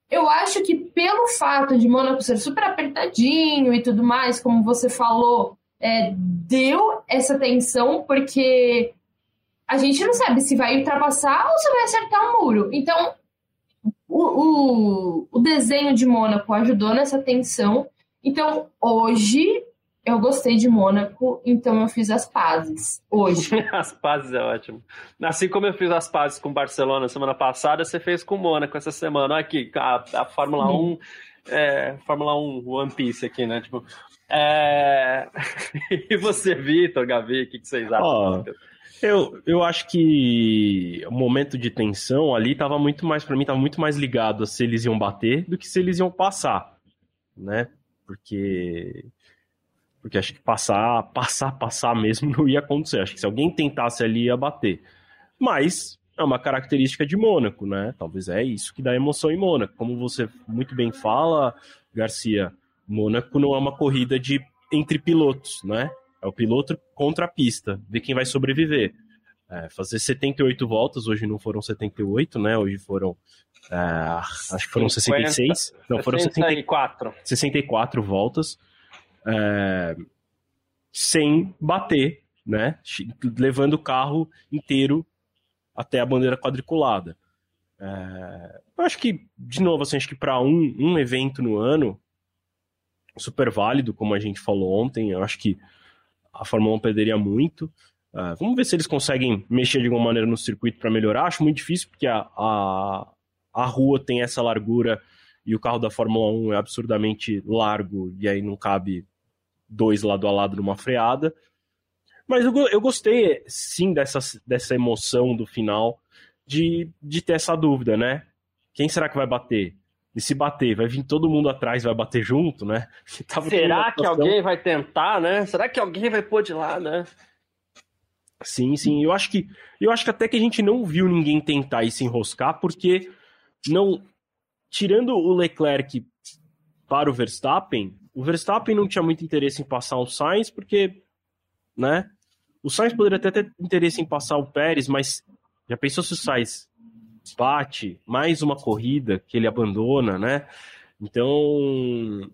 Speaker 3: eu acho que pelo fato de Mônaco ser super apertadinho e tudo mais, como você falou, é, deu essa tensão, porque a gente não sabe se vai ultrapassar ou se vai acertar o muro. Então, o, o, o desenho de Mônaco ajudou nessa tensão. Então, hoje, eu gostei de Mônaco, então eu fiz as pazes hoje. [LAUGHS]
Speaker 1: as pazes é ótimo. Assim como eu fiz as pazes com Barcelona semana passada, você fez com Mônaco essa semana. Olha aqui, a, a Fórmula hum. 1, é, Fórmula 1 One Piece aqui, né? Tipo, é... [LAUGHS] e você, Vitor, Gavi, o que, que vocês acham?
Speaker 2: Oh, eu, eu acho que o momento de tensão ali tava muito mais, para mim, tava muito mais ligado a se eles iam bater do que se eles iam passar, né? Porque porque acho que passar, passar, passar mesmo não ia acontecer. Acho que se alguém tentasse ali ia bater. Mas é uma característica de Mônaco, né? Talvez é isso que dá emoção em Mônaco. Como você muito bem fala, Garcia, Mônaco não é uma corrida de entre pilotos, né? É o piloto contra a pista, ver quem vai sobreviver. É, fazer 78 voltas, hoje não foram 78, né? Hoje foram. É, acho que foram 66. não, foram 64. 64 voltas é, sem bater, né? Levando o carro inteiro até a bandeira quadriculada. É, eu acho que, de novo, assim, acho que para um, um evento no ano, super válido, como a gente falou ontem, eu acho que a Fórmula 1 perderia muito. Uh, vamos ver se eles conseguem mexer de alguma maneira no circuito para melhorar. Acho muito difícil, porque a, a, a rua tem essa largura e o carro da Fórmula 1 é absurdamente largo, e aí não cabe dois lado a lado numa freada. Mas eu, eu gostei, sim, dessa, dessa emoção do final, de, de ter essa dúvida, né? Quem será que vai bater? E se bater, vai vir todo mundo atrás, vai bater junto, né? [LAUGHS]
Speaker 1: será que alguém vai tentar, né? Será que alguém vai pôr de lá, né?
Speaker 2: Sim, sim. Eu acho que eu acho que até que a gente não viu ninguém tentar e se enroscar, porque não tirando o Leclerc para o Verstappen, o Verstappen não tinha muito interesse em passar o Sainz, porque, né? O Sainz poderia até ter interesse em passar o Pérez, mas já pensou se o Sainz bate mais uma corrida que ele abandona, né? Então,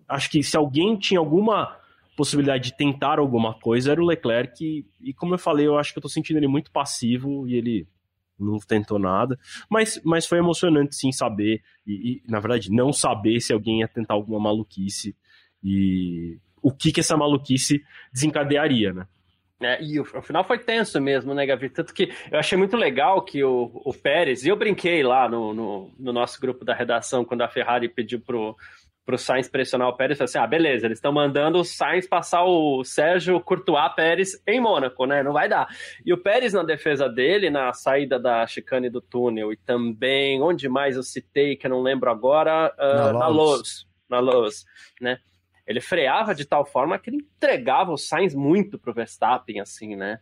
Speaker 2: acho que se alguém tinha alguma possibilidade de tentar alguma coisa era o Leclerc, e, e como eu falei, eu acho que eu tô sentindo ele muito passivo e ele não tentou nada, mas, mas foi emocionante sim saber, e, e na verdade não saber se alguém ia tentar alguma maluquice e o que que essa maluquice desencadearia, né?
Speaker 1: É, e o, o, final foi tenso mesmo, né, Gavi? Tanto que eu achei muito legal que o, o Pérez, e eu brinquei lá no, no, no, nosso grupo da redação, quando a Ferrari pediu pro, pro Sainz pressionar o Pérez, assim: ah, beleza, eles estão mandando o Sainz passar o Sérgio Courtois Pérez em Mônaco, né? Não vai dar. E o Pérez, na defesa dele, na saída da chicane do túnel, e também, onde mais eu citei, que eu não lembro agora, uh, na Lowe's. Na Lowe's, né? Ele freava de tal forma que ele entregava o Sainz muito pro Verstappen, assim, né?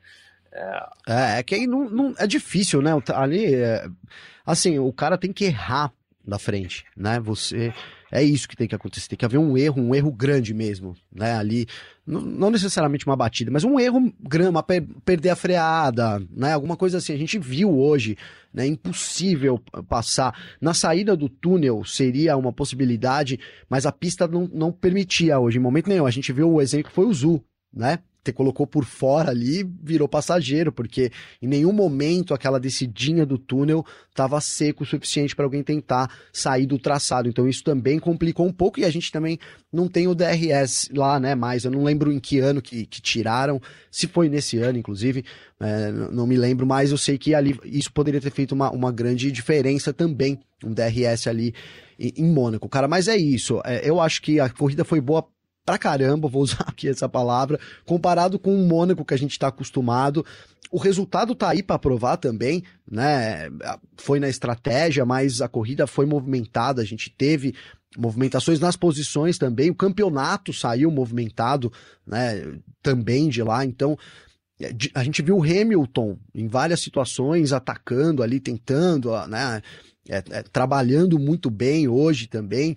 Speaker 4: É, é que aí não, não, é difícil, né? Ali, é, assim, o cara tem que errar da frente, né? Você é isso que tem que acontecer. Tem que haver um erro, um erro grande mesmo, né? Ali, não necessariamente uma batida, mas um erro grande, uma per perder a freada, né? Alguma coisa assim. A gente viu hoje, né? Impossível passar. Na saída do túnel seria uma possibilidade, mas a pista não, não permitia hoje, em momento nenhum. A gente viu o exemplo que foi o Zu, né? Você colocou por fora ali, virou passageiro, porque em nenhum momento aquela descidinha do túnel estava seco o suficiente para alguém tentar sair do traçado. Então isso também complicou um pouco e a gente também não tem o DRS lá, né? Mas eu não lembro em que ano que, que tiraram, se foi nesse ano, inclusive, é, não me lembro, mas eu sei que ali isso poderia ter feito uma, uma grande diferença também, um DRS ali em, em Mônaco. Cara, mas é isso. É, eu acho que a corrida foi boa pra caramba, vou usar [LAUGHS] aqui essa palavra, comparado com o Mônaco que a gente está acostumado. O resultado tá aí para provar também, né? Foi na estratégia, mas a corrida foi movimentada, a gente teve movimentações nas posições também, o campeonato saiu movimentado, né, também de lá, então a gente viu o Hamilton em várias situações atacando ali, tentando, né, é, é, trabalhando muito bem hoje também.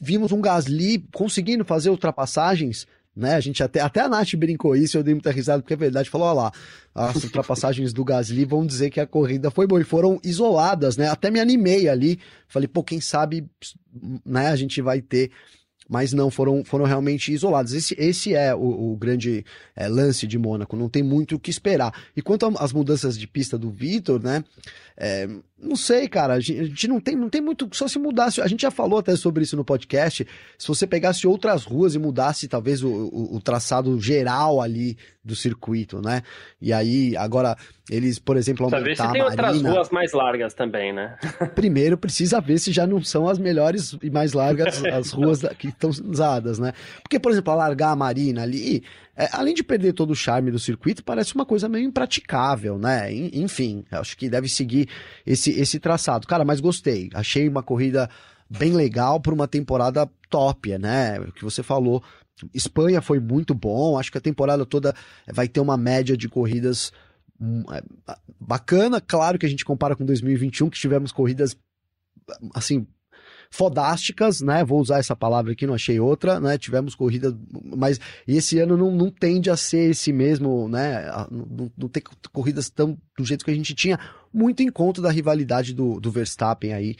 Speaker 4: Vimos um Gasly conseguindo fazer ultrapassagens né? A gente até, até a Nath brincou isso, eu dei muita risada, porque é verdade, falou, olha lá, as [LAUGHS] ultrapassagens do Gasly vão dizer que a corrida foi boa, e foram isoladas, né? Até me animei ali, falei, pô, quem sabe, né, a gente vai ter mas não foram, foram realmente isolados. Esse, esse é o, o grande é, lance de Mônaco, não tem muito o que esperar. E quanto às mudanças de pista do Vitor, né? É, não sei, cara, a gente, não, tem, não tem muito. Só se mudasse. A gente já falou até sobre isso no podcast. Se você pegasse outras ruas e mudasse talvez o, o, o traçado geral ali do circuito, né? E aí, agora, eles, por exemplo, aumentar
Speaker 1: Talvez se tem outras ruas mais largas também, né? [LAUGHS]
Speaker 4: Primeiro precisa ver se já não são as melhores e mais largas [LAUGHS] as ruas que estão usadas, né? Porque, por exemplo, alargar a Marina ali, é, além de perder todo o charme do circuito, parece uma coisa meio impraticável, né? Enfim, acho que deve seguir esse, esse traçado. Cara, mas gostei. Achei uma corrida bem legal para uma temporada top, né? O que você falou. Espanha foi muito bom. Acho que a temporada toda vai ter uma média de corridas hum, é, bacana. Claro que a gente compara com 2021, que tivemos corridas assim fodásticas, né? Vou usar essa palavra aqui, não achei outra, né? Tivemos corridas, mas esse ano não, não tende a ser esse mesmo, né? Não, não tem corridas tão do jeito que a gente tinha, muito em conta da rivalidade do, do Verstappen aí.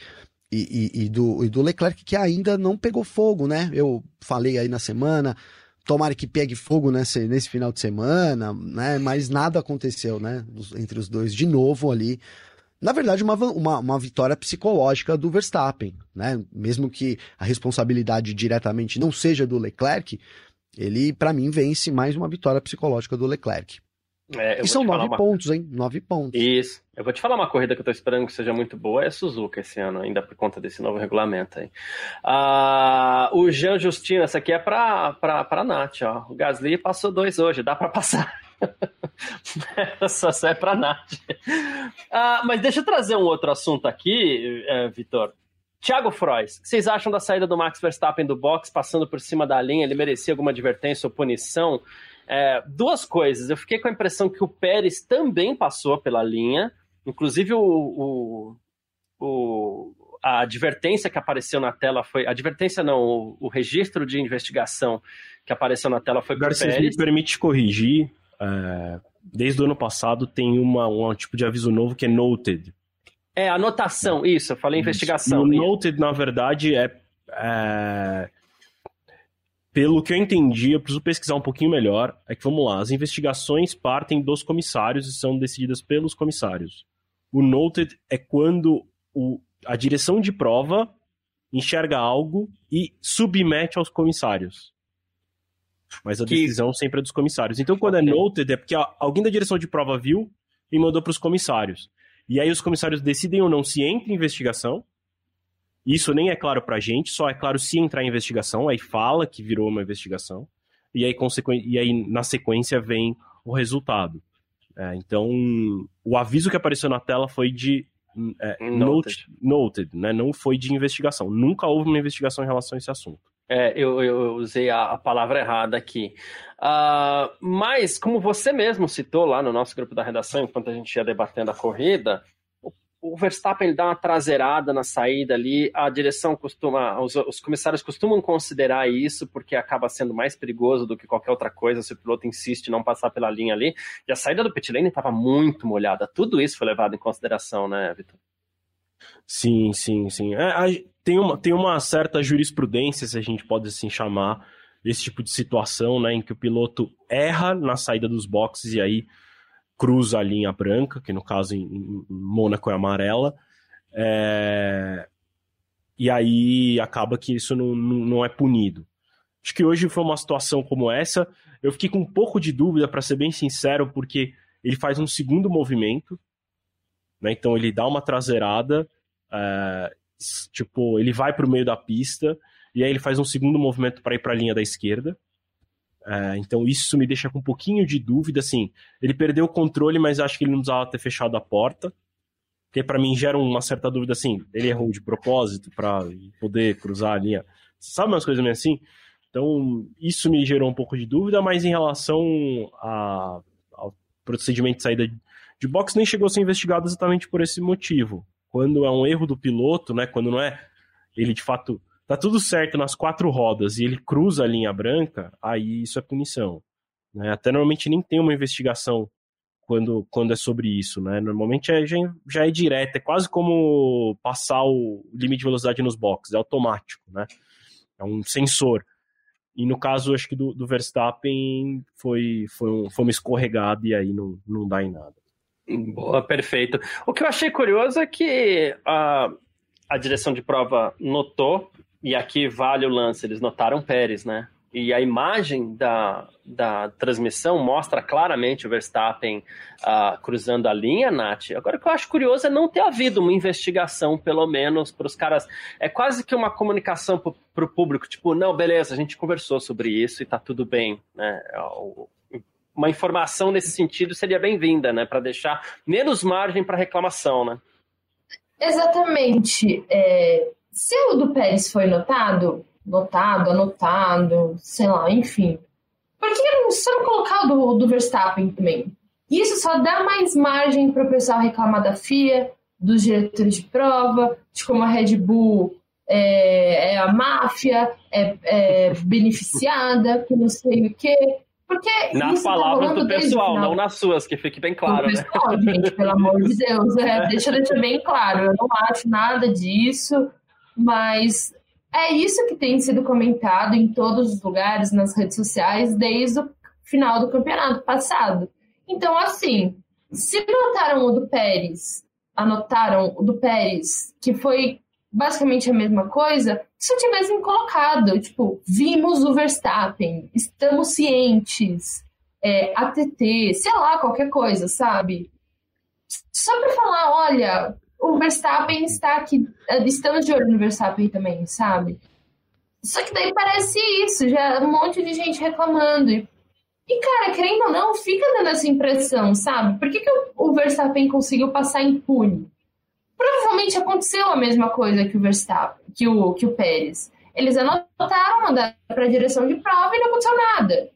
Speaker 4: E, e, e, do, e do Leclerc que ainda não pegou fogo, né? Eu falei aí na semana, tomara que pegue fogo nesse, nesse final de semana, né? Mas nada aconteceu, né? Entre os dois de novo ali na verdade, uma, uma, uma, vitória psicológica do Verstappen, né? Mesmo que a responsabilidade diretamente não seja do Leclerc, ele, para mim, vence mais uma vitória psicológica do Leclerc. É, e são nove uma... pontos, hein? Nove pontos.
Speaker 1: Isso. Eu vou te falar uma corrida que eu tô esperando que seja muito boa, é a Suzuka esse ano, ainda por conta desse novo regulamento aí. Ah, o Jean Justino, essa aqui é pra, pra, pra Nath, ó. O Gasly passou dois hoje, dá pra passar. [LAUGHS] Essa só é pra Nath. Ah, mas deixa eu trazer um outro assunto aqui, é, Vitor. Thiago Frois, o que vocês acham da saída do Max Verstappen do box, passando por cima da linha? Ele merecia alguma advertência ou punição? É, duas coisas. Eu fiquei com a impressão que o Pérez também passou pela linha. Inclusive, o, o, o a advertência que apareceu na tela foi. Advertência não, o, o registro de investigação que apareceu na tela foi
Speaker 2: o Pérez. me permite corrigir. É, desde o ano passado tem uma, um tipo de aviso novo que é noted.
Speaker 1: É, anotação, isso, eu falei investigação.
Speaker 2: O noted, na verdade, é, é, Pelo que eu entendi, eu preciso pesquisar um pouquinho melhor. É que, vamos lá, as investigações partem dos comissários e são decididas pelos comissários. O noted é quando o, a direção de prova enxerga algo e submete aos comissários. Mas a que... decisão sempre é dos comissários. Então, quando é okay. é noted, é porque alguém da direção de prova viu e mandou para os comissários. E aí os comissários decidem ou não se entra em investigação. Isso nem é claro para a gente, só é claro se entrar em investigação. Aí fala que virou uma investigação. E aí, consequ... e aí na sequência vem o resultado. É, então, o aviso que apareceu na tela foi de é, noted. noted, né? não foi de investigação. Nunca houve uma investigação em relação a esse assunto.
Speaker 1: É, eu, eu, usei a, a, palavra errada aqui. Uh, mas, como você mesmo citou lá no nosso grupo da redação, enquanto a gente ia debatendo a corrida, o, Verstappen ele dá uma traseirada na saída ali, a direção costuma, os, os, comissários costumam considerar isso, porque acaba sendo mais perigoso do que qualquer outra coisa se o piloto insiste em não passar pela linha ali. E a saída do pit lane estava muito molhada. Tudo isso foi levado em consideração, né, Vitor?
Speaker 2: Sim, sim, sim. É, tem, uma, tem uma certa jurisprudência, se a gente pode assim chamar, esse tipo de situação, né, em que o piloto erra na saída dos boxes e aí cruza a linha branca, que no caso em, em Mônaco é amarela, é... e aí acaba que isso não, não, não é punido. Acho que hoje foi uma situação como essa. Eu fiquei com um pouco de dúvida, para ser bem sincero, porque ele faz um segundo movimento, né? Então ele dá uma traseirada, é, tipo, ele vai para o meio da pista e aí ele faz um segundo movimento para ir para a linha da esquerda. É, então isso me deixa com um pouquinho de dúvida, assim, ele perdeu o controle, mas acho que ele não precisava ter fechado a porta, porque para mim gera uma certa dúvida, assim, ele errou de propósito para poder cruzar a linha, sabe umas coisas meio assim? Então isso me gerou um pouco de dúvida, mas em relação a, ao procedimento de saída de box nem chegou a ser investigado exatamente por esse motivo. Quando é um erro do piloto, né, quando não é ele de fato tá tudo certo nas quatro rodas e ele cruza a linha branca, aí isso é punição. Né? Até normalmente nem tem uma investigação quando, quando é sobre isso, né? Normalmente é, já, já é direto, é quase como passar o limite de velocidade nos boxes, é automático, né? É um sensor. E no caso, acho que do, do Verstappen foi, foi, um, foi uma escorregada e aí não, não dá em nada.
Speaker 1: Boa, perfeito. O que eu achei curioso é que a, a direção de prova notou, e aqui vale o lance, eles notaram Pérez, né? E a imagem da, da transmissão mostra claramente o Verstappen uh, cruzando a linha, Nath. Agora, o que eu acho curioso é não ter havido uma investigação, pelo menos, para os caras. É quase que uma comunicação para o público, tipo, não, beleza, a gente conversou sobre isso e tá tudo bem. Né? É uma informação nesse sentido seria bem-vinda, né? Para deixar menos margem para reclamação, né?
Speaker 3: Exatamente. É, se o do Pérez foi notado, notado, anotado, sei lá, enfim. Por que não, só não colocar o do, do Verstappen também? Isso só dá mais margem para o pessoal reclamar da FIA, dos diretores de prova, de como a Red Bull é, é a máfia, é, é, beneficiada, que não sei o quê. Porque
Speaker 1: nas tá palavras tá do pessoal, não nas suas, que fique bem claro.
Speaker 3: Do né? pessoal, gente, pelo amor de Deus. É, deixa eu deixar bem claro. Eu não acho nada disso, mas é isso que tem sido comentado em todos os lugares, nas redes sociais, desde o final do campeonato passado. Então, assim, se notaram o do Pérez, anotaram o do Pérez, que foi basicamente a mesma coisa, se eu tivessem colocado, tipo, vimos o Verstappen, estamos cientes, é, ATT, sei lá, qualquer coisa, sabe? Só para falar, olha, o Verstappen está aqui. Eh, estamos de olho no Verstappen também, sabe? Só que daí parece isso, já um monte de gente reclamando. E, e cara, querendo ou não, fica dando essa impressão, sabe? Por que, que o, o Verstappen conseguiu passar impune? Provavelmente aconteceu a mesma coisa que o Verstappen, que o, que o Pérez. Eles anotaram, mandaram para a direção de prova e não aconteceu nada.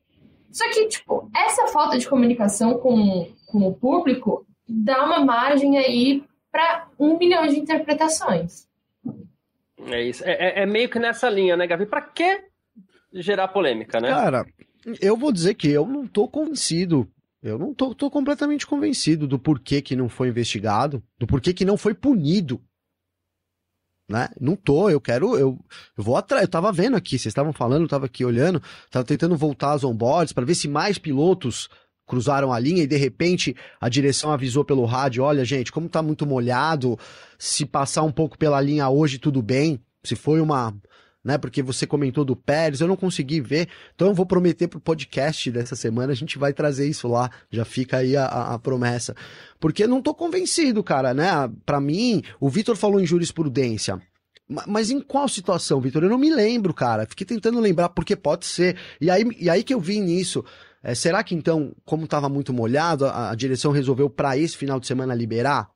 Speaker 3: Só que, tipo, essa falta de comunicação com, com o público dá uma margem aí para um milhão de interpretações.
Speaker 1: É isso. É, é, é, meio que nessa linha, né, Gavi? Para que gerar polêmica, né?
Speaker 4: Cara, eu vou dizer que eu não tô convencido. Eu não tô, tô completamente convencido do porquê que não foi investigado, do porquê que não foi punido. Né? Não tô, eu quero, eu, eu vou atrás, eu tava vendo aqui, vocês estavam falando, eu tava aqui olhando, tava tentando voltar às onboards para ver se mais pilotos cruzaram a linha e de repente a direção avisou pelo rádio: olha, gente, como tá muito molhado, se passar um pouco pela linha hoje, tudo bem. Se foi uma. Né, porque você comentou do Pérez, eu não consegui ver, então eu vou prometer pro podcast dessa semana, a gente vai trazer isso lá, já fica aí a, a promessa. Porque não tô convencido, cara, né? Para mim, o Vitor falou em jurisprudência. Mas em qual situação, Vitor? Eu não me lembro, cara. Fiquei tentando lembrar, porque pode ser. E aí, e aí que eu vi nisso. É, será que então, como estava muito molhado, a, a direção resolveu para esse final de semana liberar?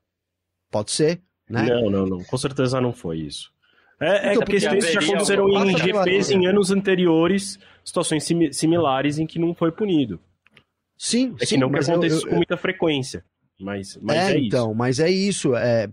Speaker 4: Pode ser, né?
Speaker 2: Não, não, não. Com certeza não foi isso. É, é então, questões que já aconteceram em GPs em anos anteriores, situações sim, similares em que não foi punido.
Speaker 4: Sim,
Speaker 2: é
Speaker 4: sim.
Speaker 2: que não acontece eu, eu, com muita frequência. Mas, mas é,
Speaker 4: é então, mas é isso. É,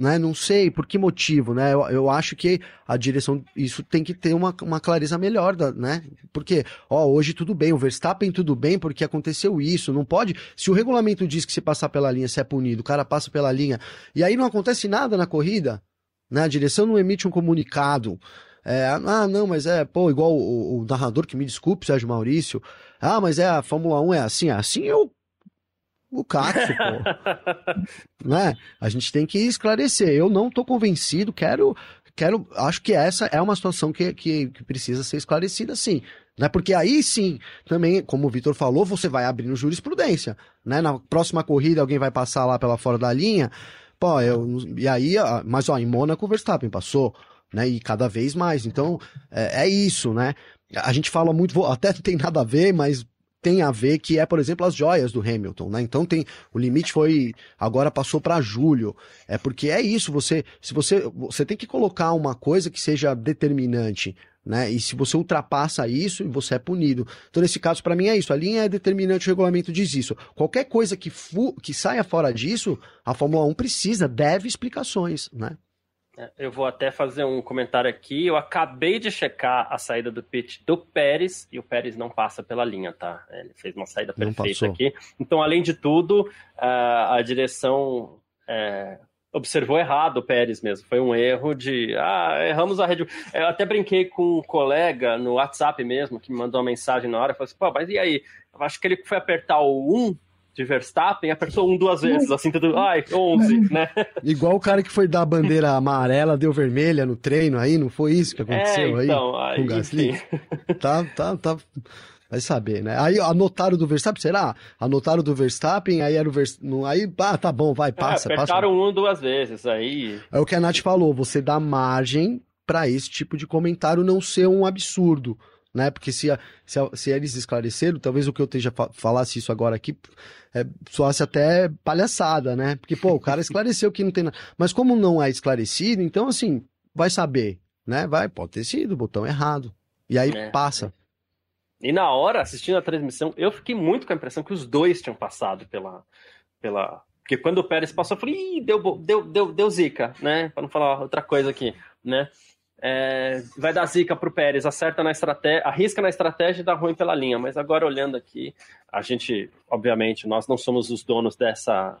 Speaker 4: né? Não sei por que motivo, né? Eu, eu acho que a direção, isso tem que ter uma, uma clareza melhor, da, né? Porque, ó, hoje tudo bem, o Verstappen tudo bem porque aconteceu isso, não pode. Se o regulamento diz que se passar pela linha, você é punido, o cara passa pela linha, e aí não acontece nada na corrida, né? A direção não emite um comunicado. É, ah, não, mas é, pô, igual o, o, narrador que me desculpe, Sérgio Maurício. Ah, mas é a Fórmula 1 é assim, é assim eu Cássio, pô. né? A gente tem que esclarecer. Eu não tô convencido, quero. quero acho que essa é uma situação que, que, que precisa ser esclarecida, sim. Né? Porque aí sim, também, como o Vitor falou, você vai abrindo jurisprudência. Né? Na próxima corrida, alguém vai passar lá pela fora da linha. Pô, eu, e aí, mas ó, em Mônaco o Verstappen passou, né? E cada vez mais. Então, é, é isso, né? A gente fala muito, até [LAUGHS] não tem nada a ver, mas tem a ver que é, por exemplo, as joias do Hamilton, né? Então tem o limite foi agora passou para julho. É porque é isso, você se você você tem que colocar uma coisa que seja determinante, né? E se você ultrapassa isso, você é punido. Então nesse caso para mim é isso, a linha é determinante, o regulamento diz isso. Qualquer coisa que fu que saia fora disso, a Fórmula 1 precisa, deve explicações, né?
Speaker 1: É, eu vou até fazer um comentário aqui. Eu acabei de checar a saída do pit do Pérez e o Pérez não passa pela linha, tá? Ele fez uma saída perfeita aqui. Então, além de tudo, a direção é, observou errado o Pérez mesmo. Foi um erro de. Ah, erramos a rede. Eu até brinquei com um colega no WhatsApp mesmo, que me mandou uma mensagem na hora. Falei assim, pô, mas e aí? Eu acho que ele foi apertar o 1 de Verstappen, apertou um duas vezes, assim, tudo. Ai, 11, né?
Speaker 4: Igual o cara que foi dar a bandeira amarela, deu vermelha no treino aí, não foi isso que aconteceu
Speaker 1: é, então,
Speaker 4: aí?
Speaker 1: aí com o Gasly?
Speaker 4: Tá, tá, tá. Vai saber, né? Aí anotaram do Verstappen, será? Anotaram do Verstappen, aí era o Verstappen. Aí, ah, tá bom, vai, passa.
Speaker 1: É, apertaram passa. um duas vezes, aí.
Speaker 4: É o que a Nath falou, você dá margem para esse tipo de comentário não ser um absurdo, né? Porque se, se, se eles esclareceram, talvez o que eu esteja falasse isso agora aqui é, soasse até palhaçada, né? Porque, pô, o cara [LAUGHS] esclareceu que não tem nada. Mas como não é esclarecido, então, assim, vai saber, né? Vai, pode ter sido o botão errado. E aí é. passa.
Speaker 1: E na hora, assistindo a transmissão, eu fiquei muito com a impressão que os dois tinham passado pela. pela... Porque quando o Pérez passou, eu falei, Ih, deu, deu, deu, deu zica, né? Para não falar outra coisa aqui, né? É, vai dar zica pro Pérez, acerta na estratégia, arrisca na estratégia e dá ruim pela linha. Mas agora olhando aqui, a gente, obviamente, nós não somos os donos dessa,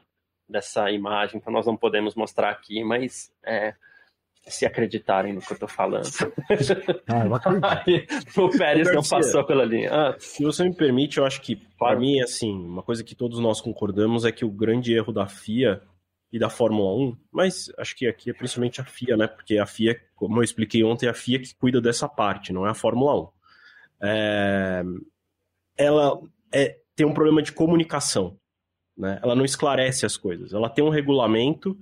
Speaker 1: dessa imagem, então nós não podemos mostrar aqui, mas é, se acreditarem no que eu tô falando. Ah, eu [LAUGHS] o Pérez não passou pela linha. Ah.
Speaker 2: Se você me permite, eu acho que, para mim, assim, uma coisa que todos nós concordamos é que o grande erro da FIA e da Fórmula 1, mas acho que aqui é principalmente a FIA, né? Porque a FIA, como eu expliquei ontem, é a FIA que cuida dessa parte, não é a Fórmula 1. É... Ela é... tem um problema de comunicação, né? Ela não esclarece as coisas. Ela tem um regulamento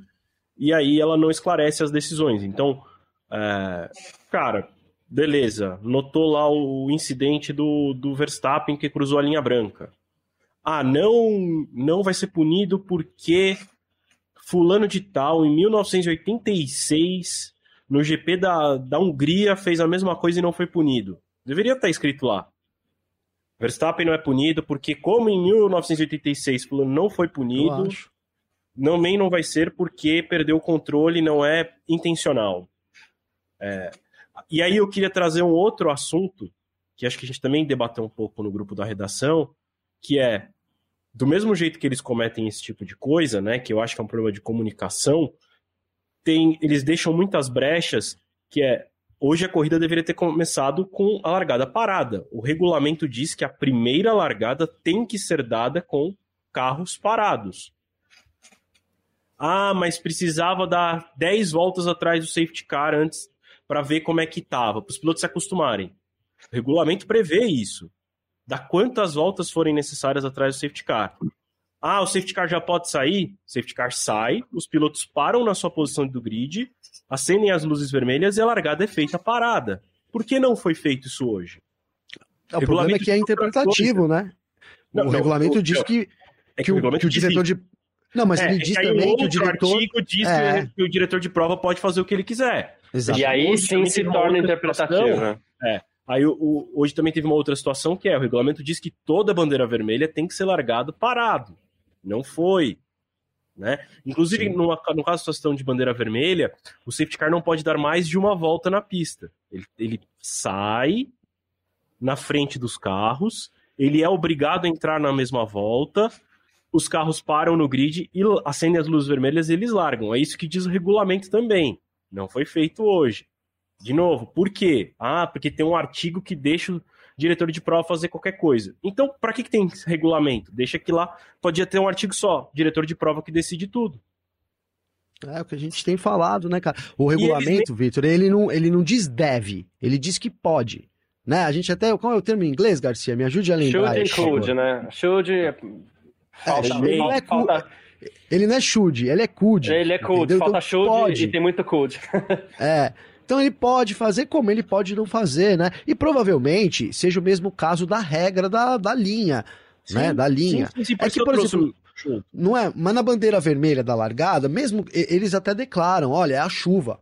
Speaker 2: e aí ela não esclarece as decisões. Então, é, cara, beleza, notou lá o incidente do, do Verstappen que cruzou a linha branca. Ah, não, não vai ser punido porque fulano de tal, em 1986, no GP da, da Hungria, fez a mesma coisa e não foi punido. Deveria estar escrito lá. Verstappen não é punido porque, como em 1986 fulano não foi punido, também não vai ser porque perdeu o controle, não é intencional. É, e aí eu queria trazer um outro assunto, que acho que a gente também debateu um pouco no grupo da redação, que é, do mesmo jeito que eles cometem esse tipo de coisa, né, que eu acho que é um problema de comunicação, tem, eles deixam muitas brechas, que é, hoje a corrida deveria ter começado com a largada parada. O regulamento diz que a primeira largada tem que ser dada com carros parados. Ah, mas precisava dar 10 voltas atrás do safety car antes para ver como é que estava, para os pilotos se acostumarem. O regulamento prevê isso. Da quantas voltas forem necessárias atrás do safety car. Ah, o safety car já pode sair? O safety car sai, os pilotos param na sua posição do grid, acendem as luzes vermelhas e a largada é feita parada. Por que não foi feito isso hoje?
Speaker 4: O, o problema é que é interpretativo, né? Não, o não, regulamento diz que, é que, que, o, que o diretor de não, mas é, ele diz também que o diretor. artigo
Speaker 2: diz é. que o diretor de prova pode fazer o que ele quiser.
Speaker 1: Exato. E aí sim se torna interpretativo. Né?
Speaker 2: É. Aí o, o, hoje também teve uma outra situação que é: o regulamento diz que toda bandeira vermelha tem que ser largado parado. Não foi. Né? Inclusive, no, no caso da situação de bandeira vermelha, o safety car não pode dar mais de uma volta na pista. Ele, ele sai na frente dos carros, ele é obrigado a entrar na mesma volta, os carros param no grid e acendem as luzes vermelhas e eles largam. É isso que diz o regulamento também. Não foi feito hoje. De novo, por quê? Ah, porque tem um artigo que deixa o diretor de prova fazer qualquer coisa. Então, para que, que tem regulamento? Deixa que lá podia ter um artigo só, diretor de prova que decide tudo.
Speaker 4: É o que a gente tem falado, né, cara? O regulamento, nem... Vitor, ele não, ele não diz deve, ele diz que pode. Né? A gente até. Qual é o termo em inglês, Garcia? Me ajude a lembrar.
Speaker 1: Should include, né? Should
Speaker 4: Falta, ele, não é falta... ele não é should, ele é could.
Speaker 1: Ele é could, falta então, should pode. e tem muito could.
Speaker 4: é. Então ele pode fazer como ele pode não fazer, né? E provavelmente seja o mesmo caso da regra da, da linha, sim, né? Da linha. Sim, sim, é que, por exemplo, não é, mas na bandeira vermelha da largada, mesmo eles até declaram, olha, é a chuva.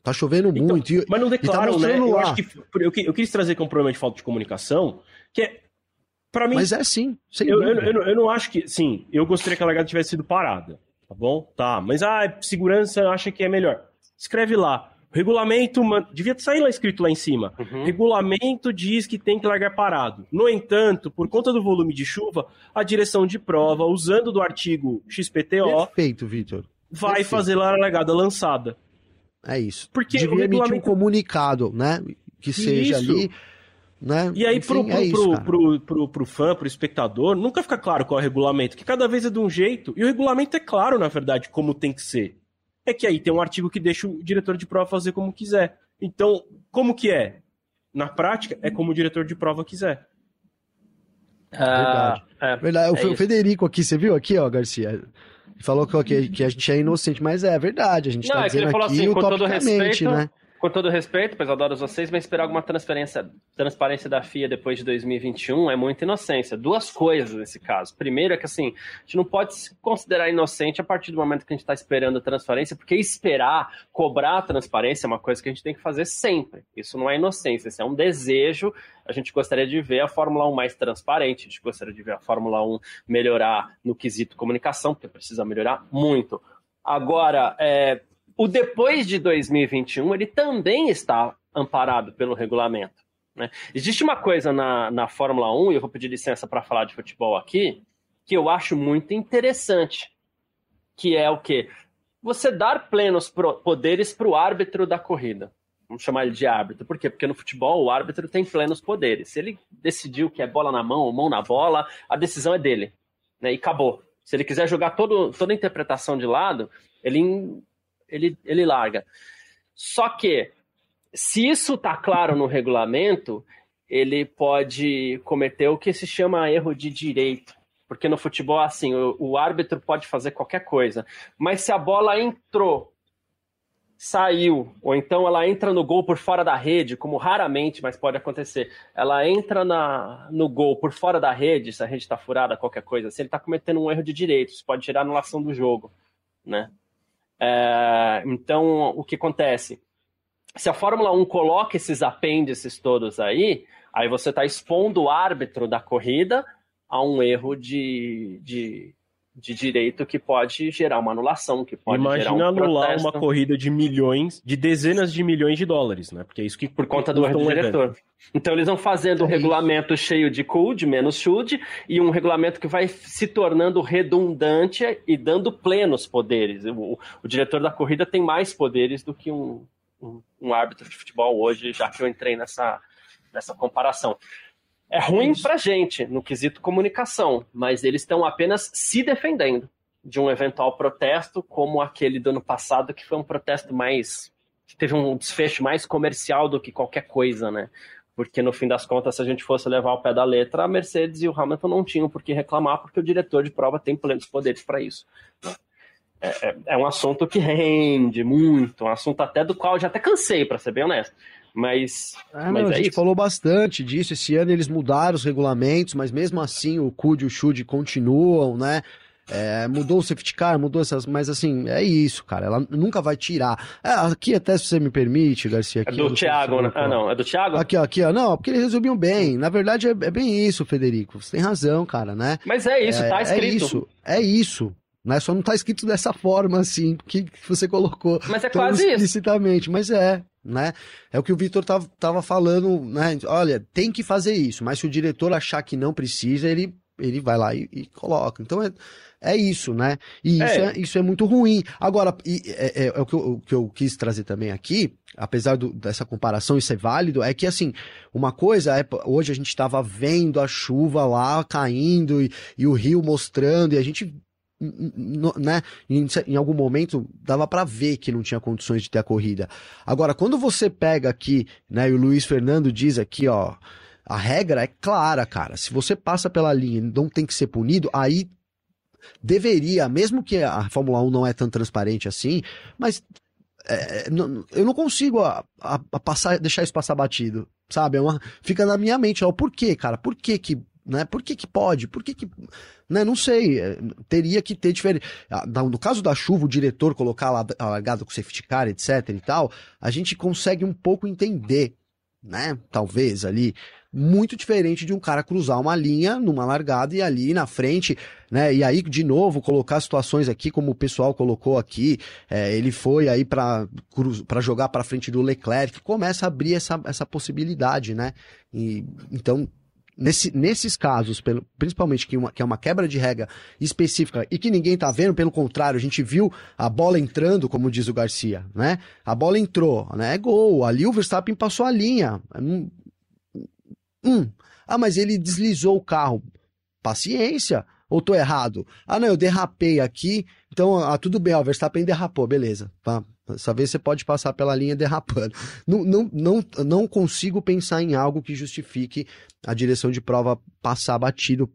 Speaker 4: Tá chovendo então, muito. E,
Speaker 2: mas não tá declaram, tá né? Eu, acho que, eu, eu quis trazer que é um problema de falta de comunicação, que é Pra mim,
Speaker 4: Mas é sim,
Speaker 2: eu, eu, eu, eu, não acho que. Sim, eu gostaria que a largada tivesse sido parada. Tá bom? Tá. Mas a ah, segurança acha que é melhor. escreve lá. Regulamento, devia sair lá escrito lá em cima. Uhum. Regulamento diz que tem que largar parado. No entanto, por conta do volume de chuva, a direção de prova, usando do artigo XPTO.
Speaker 4: Perfeito, Vitor.
Speaker 2: Vai Perfeito. fazer a largada lançada.
Speaker 4: É isso. Porque Devia o regulamento... emitir um comunicado, né? Que seja isso. ali. Né?
Speaker 2: E aí, Enfim, pro, pro, é isso, pro, pro, pro, pro, fã, pro espectador, nunca fica claro qual é o regulamento, que cada vez é de um jeito, e o regulamento é claro, na verdade, como tem que ser é que aí tem um artigo que deixa o diretor de prova fazer como quiser. Então, como que é? Na prática, é como o diretor de prova quiser.
Speaker 4: Ah, Verdade. É, verdade. É o Federico aqui, você viu aqui, ó, Garcia? Falou que, que a gente é inocente, mas é verdade. A gente Não, tá é dizendo aqui assim, com todo respeito, né?
Speaker 1: Com todo respeito, pois adoro vocês, mas esperar alguma transferência, transparência da FIA depois de 2021 é muita inocência. Duas coisas nesse caso. Primeiro é que assim, a gente não pode se considerar inocente a partir do momento que a gente está esperando transparência, porque esperar, cobrar a transparência é uma coisa que a gente tem que fazer sempre. Isso não é inocência, isso é um desejo. A gente gostaria de ver a Fórmula 1 mais transparente, a gente gostaria de ver a Fórmula 1 melhorar no quesito comunicação, porque precisa melhorar muito. Agora, é, o depois de 2021 ele também está amparado pelo regulamento. Né? Existe uma coisa na, na Fórmula 1, e eu vou pedir licença para falar de futebol aqui, que eu acho muito interessante, que é o que? Você dar plenos poderes para o árbitro da corrida. Vamos chamar ele de árbitro. Por quê? Porque no futebol o árbitro tem plenos poderes. Se ele decidiu que é bola na mão ou mão na bola, a decisão é dele. Né? E acabou. Se ele quiser jogar todo, toda a interpretação de lado, ele ele, ele larga. Só que, se isso está claro no regulamento, ele pode cometer o que se chama erro de direito. Porque no futebol, assim, o, o árbitro pode fazer qualquer coisa. Mas se a bola entrou, saiu, ou então ela entra no gol por fora da rede, como raramente, mas pode acontecer. Ela entra na, no gol por fora da rede, se a rede está furada, qualquer coisa, se ele está cometendo um erro de direito, isso pode gerar anulação do jogo, né? É, então, o que acontece? Se a Fórmula 1 coloca esses apêndices todos aí, aí você está expondo o árbitro da corrida a um erro de, de, de direito que pode gerar uma anulação, que pode
Speaker 2: Imagina
Speaker 1: gerar um
Speaker 2: anular
Speaker 1: protesto.
Speaker 2: uma corrida de milhões, de dezenas de milhões de dólares, né? Porque é isso que
Speaker 1: por conta do diretor. Então eles vão fazendo é um regulamento cheio de CUD, menos SHUD, e um regulamento que vai se tornando redundante e dando plenos poderes. O, o diretor da corrida tem mais poderes do que um, um, um árbitro de futebol hoje, já que eu entrei nessa, nessa comparação. É ruim para gente no quesito comunicação, mas eles estão apenas se defendendo de um eventual protesto, como aquele do ano passado, que foi um protesto mais. que teve um desfecho mais comercial do que qualquer coisa, né? Porque no fim das contas, se a gente fosse levar ao pé da letra, a Mercedes e o Hamilton não tinham por que reclamar, porque o diretor de prova tem plenos poderes para isso. É, é, é, um assunto que rende muito, um assunto até do qual eu já até cansei, para ser bem honesto. Mas,
Speaker 4: ah,
Speaker 1: mas
Speaker 4: não,
Speaker 1: é
Speaker 4: a gente
Speaker 1: isso.
Speaker 4: falou bastante disso. Esse ano eles mudaram os regulamentos, mas mesmo assim o CUD e o CHUD continuam, né? É, mudou o safety car, mudou essas, mas assim, é isso, cara. Ela nunca vai tirar. É, aqui, até se você me permite, Garcia. Aqui,
Speaker 1: é do Thiago, né? Ah, não, é do Thiago?
Speaker 4: Aqui, ó, aqui, ó. Não, porque eles resolviam bem. Na verdade, é, é, bem isso, Federico. Você tem razão, cara, né?
Speaker 1: Mas é isso,
Speaker 4: é,
Speaker 1: tá escrito.
Speaker 4: É isso, é isso. Né? Só não tá escrito dessa forma, assim, que, que você colocou.
Speaker 1: Mas é quase isso.
Speaker 4: Explicitamente, mas é, né? É o que o Vitor tava, tava falando, né? Olha, tem que fazer isso, mas se o diretor achar que não precisa, ele, ele vai lá e, e coloca. Então é, é isso, né? E isso é, é isso é muito ruim. Agora, é, é, é, o, que eu, o que eu quis trazer também aqui, apesar do, dessa comparação, isso é válido, é que assim, uma coisa é, hoje a gente estava vendo a chuva lá caindo e, e o rio mostrando, e a gente né, em, em, algum momento dava para ver que não tinha condições de ter a corrida. Agora, quando você pega aqui, né, e o Luiz Fernando diz aqui, ó, a regra é clara, cara. Se você passa pela linha e não tem que ser punido, aí deveria, mesmo que a Fórmula 1 não é tão transparente assim, mas é, não, eu não consigo a, a, a, passar, deixar isso passar batido, sabe? É uma, fica na minha mente, ó, por quê, cara? Por que que né? Por que que pode? Por que que... Né? Não sei, é, teria que ter diferente. Ah, no caso da chuva, o diretor colocar a largada com safety car, etc e tal, a gente consegue um pouco entender, né? Talvez ali muito diferente de um cara cruzar uma linha numa largada e ali na frente, né? E aí, de novo, colocar situações aqui, como o pessoal colocou aqui, é, ele foi aí para jogar para frente do Leclerc, começa a abrir essa, essa possibilidade, né? E, então, Nesse, nesses casos, pelo, principalmente que, uma, que é uma quebra de regra específica e que ninguém tá vendo, pelo contrário, a gente viu a bola entrando, como diz o Garcia, né? A bola entrou, né? É gol. Ali o Verstappen passou a linha. Hum, Hum, ah, mas ele deslizou o carro. Paciência. Ou tô errado? Ah, não, eu derrapei aqui. Então, ah, tudo bem, ó, o Verstappen derrapou, beleza. Tá? Dessa vez você pode passar pela linha derrapando. Não, não, não, não consigo pensar em algo que justifique a direção de prova passar batido.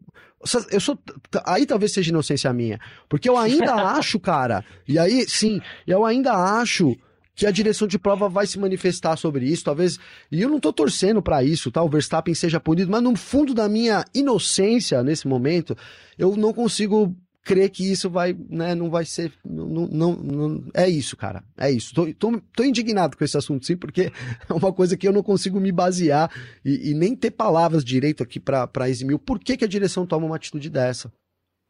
Speaker 4: Eu sou. Aí talvez seja inocência minha. Porque eu ainda [LAUGHS] acho, cara. E aí, sim, eu ainda acho que a direção de prova vai se manifestar sobre isso, talvez. E eu não tô torcendo para isso, tá? O Verstappen seja punido, mas no fundo da minha inocência nesse momento, eu não consigo crer que isso vai, né, não vai ser, não, não, não é isso, cara, é isso. Tô, tô, tô, indignado com esse assunto, sim, porque [LAUGHS] é uma coisa que eu não consigo me basear e, e nem ter palavras direito aqui para eximir. Por que, que a direção toma uma atitude dessa?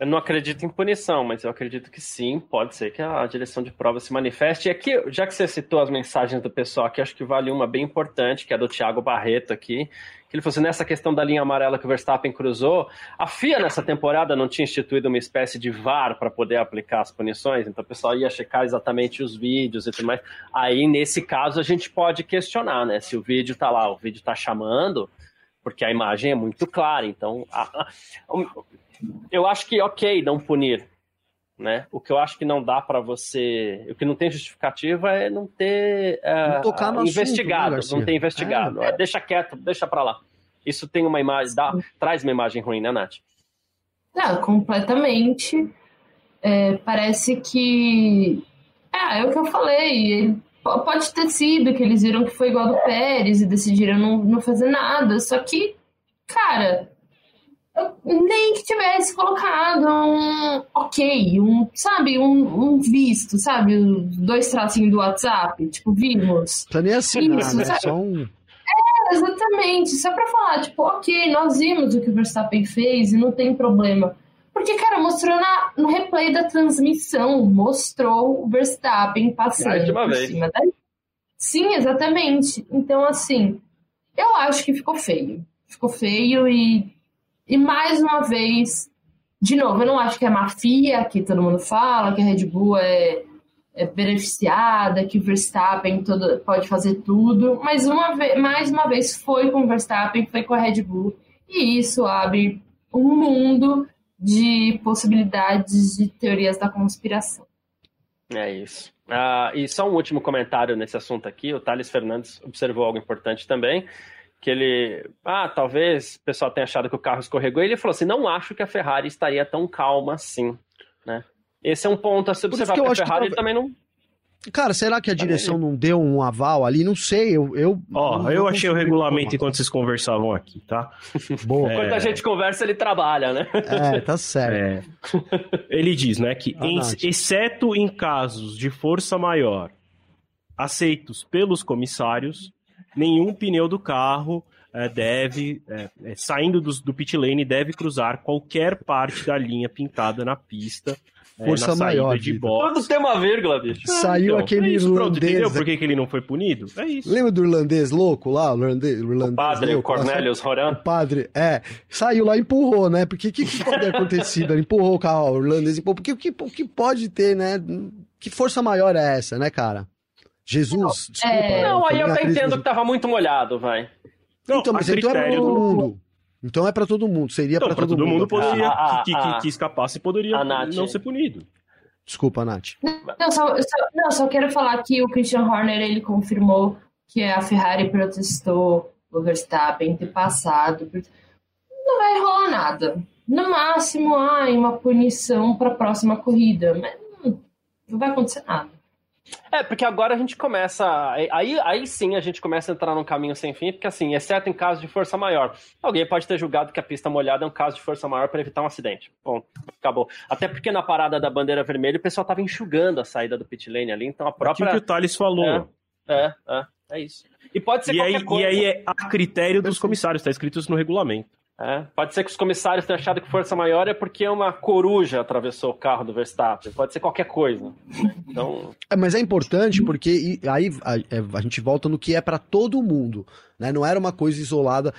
Speaker 1: Eu não acredito em punição, mas eu acredito que sim, pode ser que a direção de prova se manifeste. E aqui, já que você citou as mensagens do pessoal aqui, acho que vale uma bem importante, que é do Thiago Barreto aqui, que ele falou assim, nessa questão da linha amarela que o Verstappen cruzou, a FIA nessa temporada não tinha instituído uma espécie de VAR para poder aplicar as punições, então o pessoal ia checar exatamente os vídeos e tudo mais. Aí, nesse caso, a gente pode questionar, né? Se o vídeo tá lá, o vídeo tá chamando, porque a imagem é muito clara, então... A, eu acho que ok não punir, né? O que eu acho que não dá para você, o que não tem justificativa é não ter uh, investigado, assunto, né, não ter investigado. É. Deixa quieto, deixa para lá. Isso tem uma imagem, dá, traz uma imagem ruim, né, Nath?
Speaker 3: Não, completamente. É, parece que. É, é o que eu falei. Pode ter sido que eles viram que foi igual do Pérez e decidiram não, não fazer nada. Só que, cara, nem que tivesse colocado um ok, um, sabe, um, um visto, sabe, dois tracinhos do WhatsApp, tipo, vimos.
Speaker 4: Pra nem assinar, Isso, né? Só um...
Speaker 3: É, exatamente, só pra falar, tipo, ok, nós vimos o que o Verstappen fez e não tem problema. Porque, cara, mostrou na, no replay da transmissão, mostrou o Verstappen passando por vez. cima da... Sim, exatamente. Então, assim, eu acho que ficou feio. Ficou feio e e mais uma vez, de novo, eu não acho que é mafia, que todo mundo fala, que a Red Bull é, é beneficiada, que o Verstappen todo, pode fazer tudo, mas uma vez, mais uma vez foi com o Verstappen, foi com a Red Bull, e isso abre um mundo de possibilidades de teorias da conspiração.
Speaker 1: É isso. Uh, e só um último comentário nesse assunto aqui. O Thales Fernandes observou algo importante também que ele, ah, talvez o pessoal tenha achado que o carro escorregou, e ele falou assim, não acho que a Ferrari estaria tão calma assim, né? Esse é um ponto a se observar, porque a Ferrari que... também não...
Speaker 4: Cara, será que a direção não deu um aval ali? Não sei, eu... eu
Speaker 2: Ó, eu achei o regulamento enquanto vocês conversavam aqui, tá? [LAUGHS]
Speaker 1: Boa. Enquanto é... a gente conversa, ele trabalha, né?
Speaker 4: É, tá certo.
Speaker 2: É. Ele diz, né, que em, exceto em casos de força maior aceitos pelos comissários, nenhum pneu do carro é, deve, é, é, saindo do, do pit lane, deve cruzar qualquer parte da linha pintada na pista.
Speaker 4: Força maior.
Speaker 1: De box. Tudo tem uma vírgula, bicho.
Speaker 4: Saiu então, aquele isso, irlandês. Pronto, entendeu
Speaker 2: por que, que ele não foi punido? É isso.
Speaker 4: Lembra do irlandês louco lá? O irlandês, o irlandês
Speaker 1: o padre louco, Cornelius Horan?
Speaker 4: O padre, é. Saiu lá e empurrou, né? Porque o que, que, pode ter acontecido? Ele empurrou o carro, o irlandês empurrou. Porque o que, o que pode ter, né? Que força maior é essa, né, cara? Jesus,
Speaker 1: desculpa. É... Não, aí eu até entendo que tava muito molhado, vai.
Speaker 4: Não, então, mas então é pra todo mundo. Então é pra todo mundo, seria então, pra, todo, todo mundo.
Speaker 2: poderia, ah, que, ah, que, que, escapasse poderia não ser punido.
Speaker 4: Desculpa, Nath.
Speaker 3: Não só, só, não, só quero falar que o Christian Horner, ele confirmou que a Ferrari protestou o Verstappen ter passado. Não vai rolar nada. No máximo, ai, uma punição para a próxima corrida. Mas não, não vai acontecer nada.
Speaker 1: É, porque agora a gente começa. Aí, aí sim a gente começa a entrar num caminho sem fim, porque assim, exceto em caso de força maior. Alguém pode ter julgado que a pista molhada é um caso de força maior para evitar um acidente. Bom, acabou. Até porque na parada da bandeira vermelha o pessoal tava enxugando a saída do pit lane ali, então a própria.
Speaker 2: Aquilo que o Thales falou.
Speaker 1: É, é, é, é isso. E pode ser
Speaker 2: E
Speaker 1: qualquer
Speaker 2: aí,
Speaker 1: coisa.
Speaker 2: e aí é a critério dos comissários, tá escrito isso no regulamento.
Speaker 1: É, pode ser que os comissários tenham achado que força maior é porque uma coruja atravessou o carro do Verstappen. Pode ser qualquer coisa. Então,
Speaker 4: É, mas é importante porque aí a, é, a gente volta no que é pra todo mundo, né? Não era uma coisa isolada.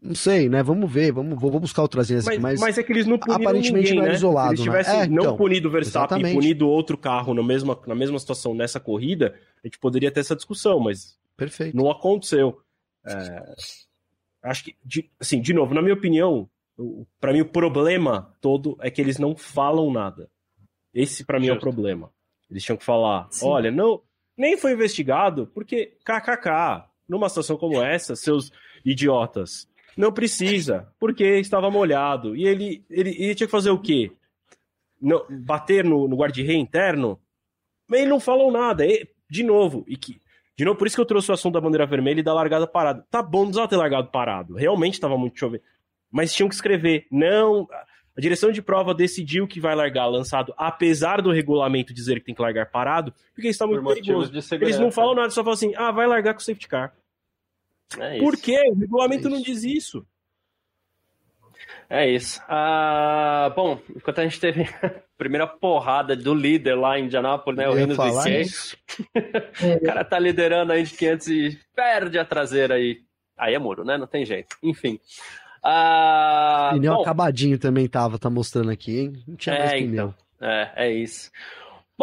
Speaker 4: Não sei, né? Vamos ver, vamos, vou, vou buscar outras aqui,
Speaker 2: Mas,
Speaker 4: mas,
Speaker 2: mas é que eles não puniram
Speaker 4: aparentemente
Speaker 2: ninguém,
Speaker 4: não era
Speaker 2: né?
Speaker 4: isolado,
Speaker 2: Se eles
Speaker 4: né?
Speaker 2: tivessem
Speaker 4: É,
Speaker 2: não
Speaker 4: então,
Speaker 2: punido o Verstappen
Speaker 4: exatamente.
Speaker 2: e punido outro carro na mesma, na mesma situação nessa corrida, a gente poderia ter essa discussão, mas
Speaker 4: perfeito.
Speaker 2: não aconteceu. É, acho que, de, assim, de novo, na minha opinião, pra mim o problema todo é que eles não falam nada. Esse pra mim é o problema. Eles tinham que falar,
Speaker 3: Sim.
Speaker 2: olha, não, nem foi investigado porque kkk, numa situação como essa, seus idiotas, não precisa, porque estava molhado. E ele, ele, ele tinha que fazer o quê? Não, bater no, no guarda-rei interno? Mas eles não falam nada. E, de novo, e que, de novo, por isso que eu trouxe o assunto da bandeira vermelha e da largada parada. Tá bom, não precisava ter largado parado. Realmente estava muito chovendo. Mas tinham que escrever. Não. A direção de prova decidiu que vai largar lançado, apesar do regulamento dizer que tem que largar parado, porque está
Speaker 1: por
Speaker 2: muito
Speaker 1: motivos
Speaker 2: perigoso. Eles não falam nada, só falam assim: ah, vai largar com o safety car.
Speaker 1: É isso.
Speaker 2: Por quê? O regulamento
Speaker 4: É
Speaker 2: não diz isso.
Speaker 1: É isso. Ah, bom, enquanto a gente teve primeira porrada do líder lá em Indianápolis, né? O
Speaker 4: Eu
Speaker 1: Biquet.
Speaker 4: isso.
Speaker 3: É, [LAUGHS]
Speaker 1: O cara tá liderando aí de 500 e perde a traseira aí. Aí é muro, né? Não tem jeito. Enfim. Ah,
Speaker 4: Pneu
Speaker 1: bom,
Speaker 4: acabadinho também tava, tá mostrando aqui, hein? Não tinha
Speaker 1: É,
Speaker 4: mais
Speaker 1: então.
Speaker 4: pneu.
Speaker 1: É, é isso.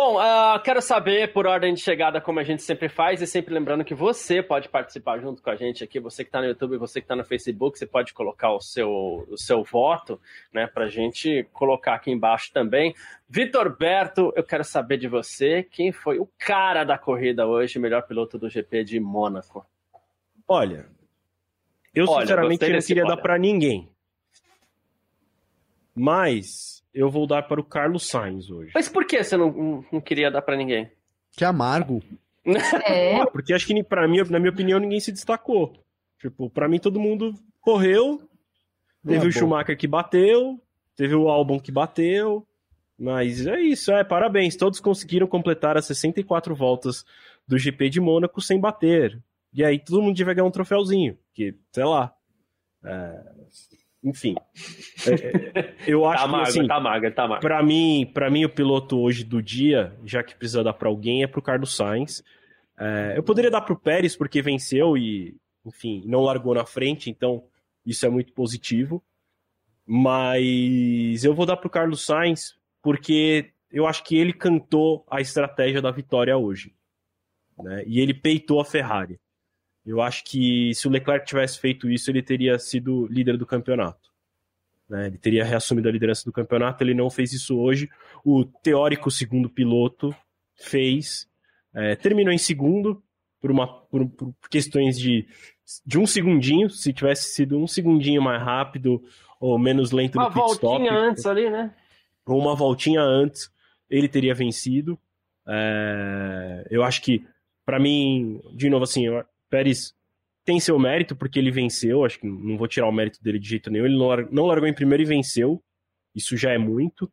Speaker 1: Bom, ah, quero saber, por ordem de chegada, como a gente sempre faz, e sempre lembrando que você pode participar junto com a gente aqui, você que está no YouTube, você que está no Facebook, você pode colocar o seu, o seu voto, né, pra gente colocar aqui embaixo também. Vitor Berto, eu quero saber de você, quem foi o cara da corrida hoje, melhor piloto do GP de Mônaco?
Speaker 2: Olha, eu
Speaker 1: Olha,
Speaker 2: sinceramente não queria
Speaker 1: olha.
Speaker 2: dar pra ninguém. Mas eu vou dar para o Carlos Sainz hoje.
Speaker 1: Mas por que você não, não- queria dar pra ninguém?
Speaker 4: Que amargo.
Speaker 3: é, [LAUGHS]
Speaker 2: porque acho que pra mim, na minha opinião, ninguém se destacou. Tipo, pra mim todo mundo correu. Teve
Speaker 4: Ah,
Speaker 2: o
Speaker 4: bom.
Speaker 2: Schumacher que bateu, teve o Albon que bateu. Mas é isso, é, parabéns. Todos conseguiram completar as 64 voltas do GP de Mônaco sem bater. E aí todo mundo devia ganhar um troféuzinho, que, sei lá. é, enfim. É, é, eu acho
Speaker 1: Tá
Speaker 2: que, assim,
Speaker 1: tá magro, tá magro.
Speaker 2: Pra mim, para mim, o piloto hoje do dia, já que precisa dar pra alguém, é pro Carlos Sainz. É, eu poderia dar pro Pérez, porque venceu e, enfim, não largou na frente, então isso é muito positivo. Mas eu vou dar pro Carlos Sainz, porque eu acho que ele cantou a estratégia da vitória hoje. né? E ele peitou a Ferrari. Eu acho que se o Leclerc tivesse feito isso, ele teria sido líder do campeonato. né? Ele teria reassumido a liderança do campeonato, ele não fez isso hoje. O teórico segundo piloto fez, é, terminou em segundo por, uma, por, por questões de, de um segundinho. Se tivesse sido um segundinho mais rápido ou menos lento
Speaker 1: Uma
Speaker 2: no pit stop,
Speaker 1: voltinha antes ali, né?
Speaker 2: ou uma voltinha antes, ele teria vencido. É, eu acho que, pra mim, de novo, assim, o Pérez tem seu mérito porque ele venceu. Acho que não vou tirar o mérito dele de jeito nenhum. Ele não, lar- não largou em primeiro e venceu. Isso já é muito.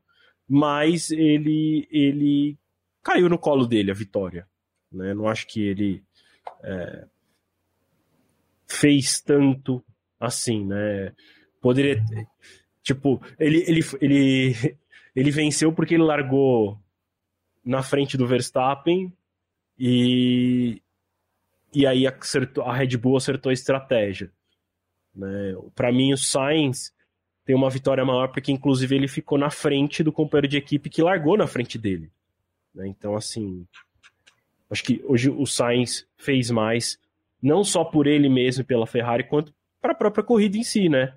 Speaker 2: Mas ele, ele caiu no colo dele a vitória. Né? Não acho que ele é, fez tanto assim, né? Poderia. Tipo, ele, ele, ele, [LAUGHS] ele venceu porque ele largou na frente do Verstappen e, e aí acertou, a Red Bull acertou a estratégia. Né? Para mim, o Sainz tem uma vitória maior porque, inclusive, ele ficou na frente do companheiro de equipe que largou na frente dele. né? Então, assim, acho que hoje o Sainz fez mais, não só por ele mesmo e pela Ferrari, quanto para a própria corrida em si, né?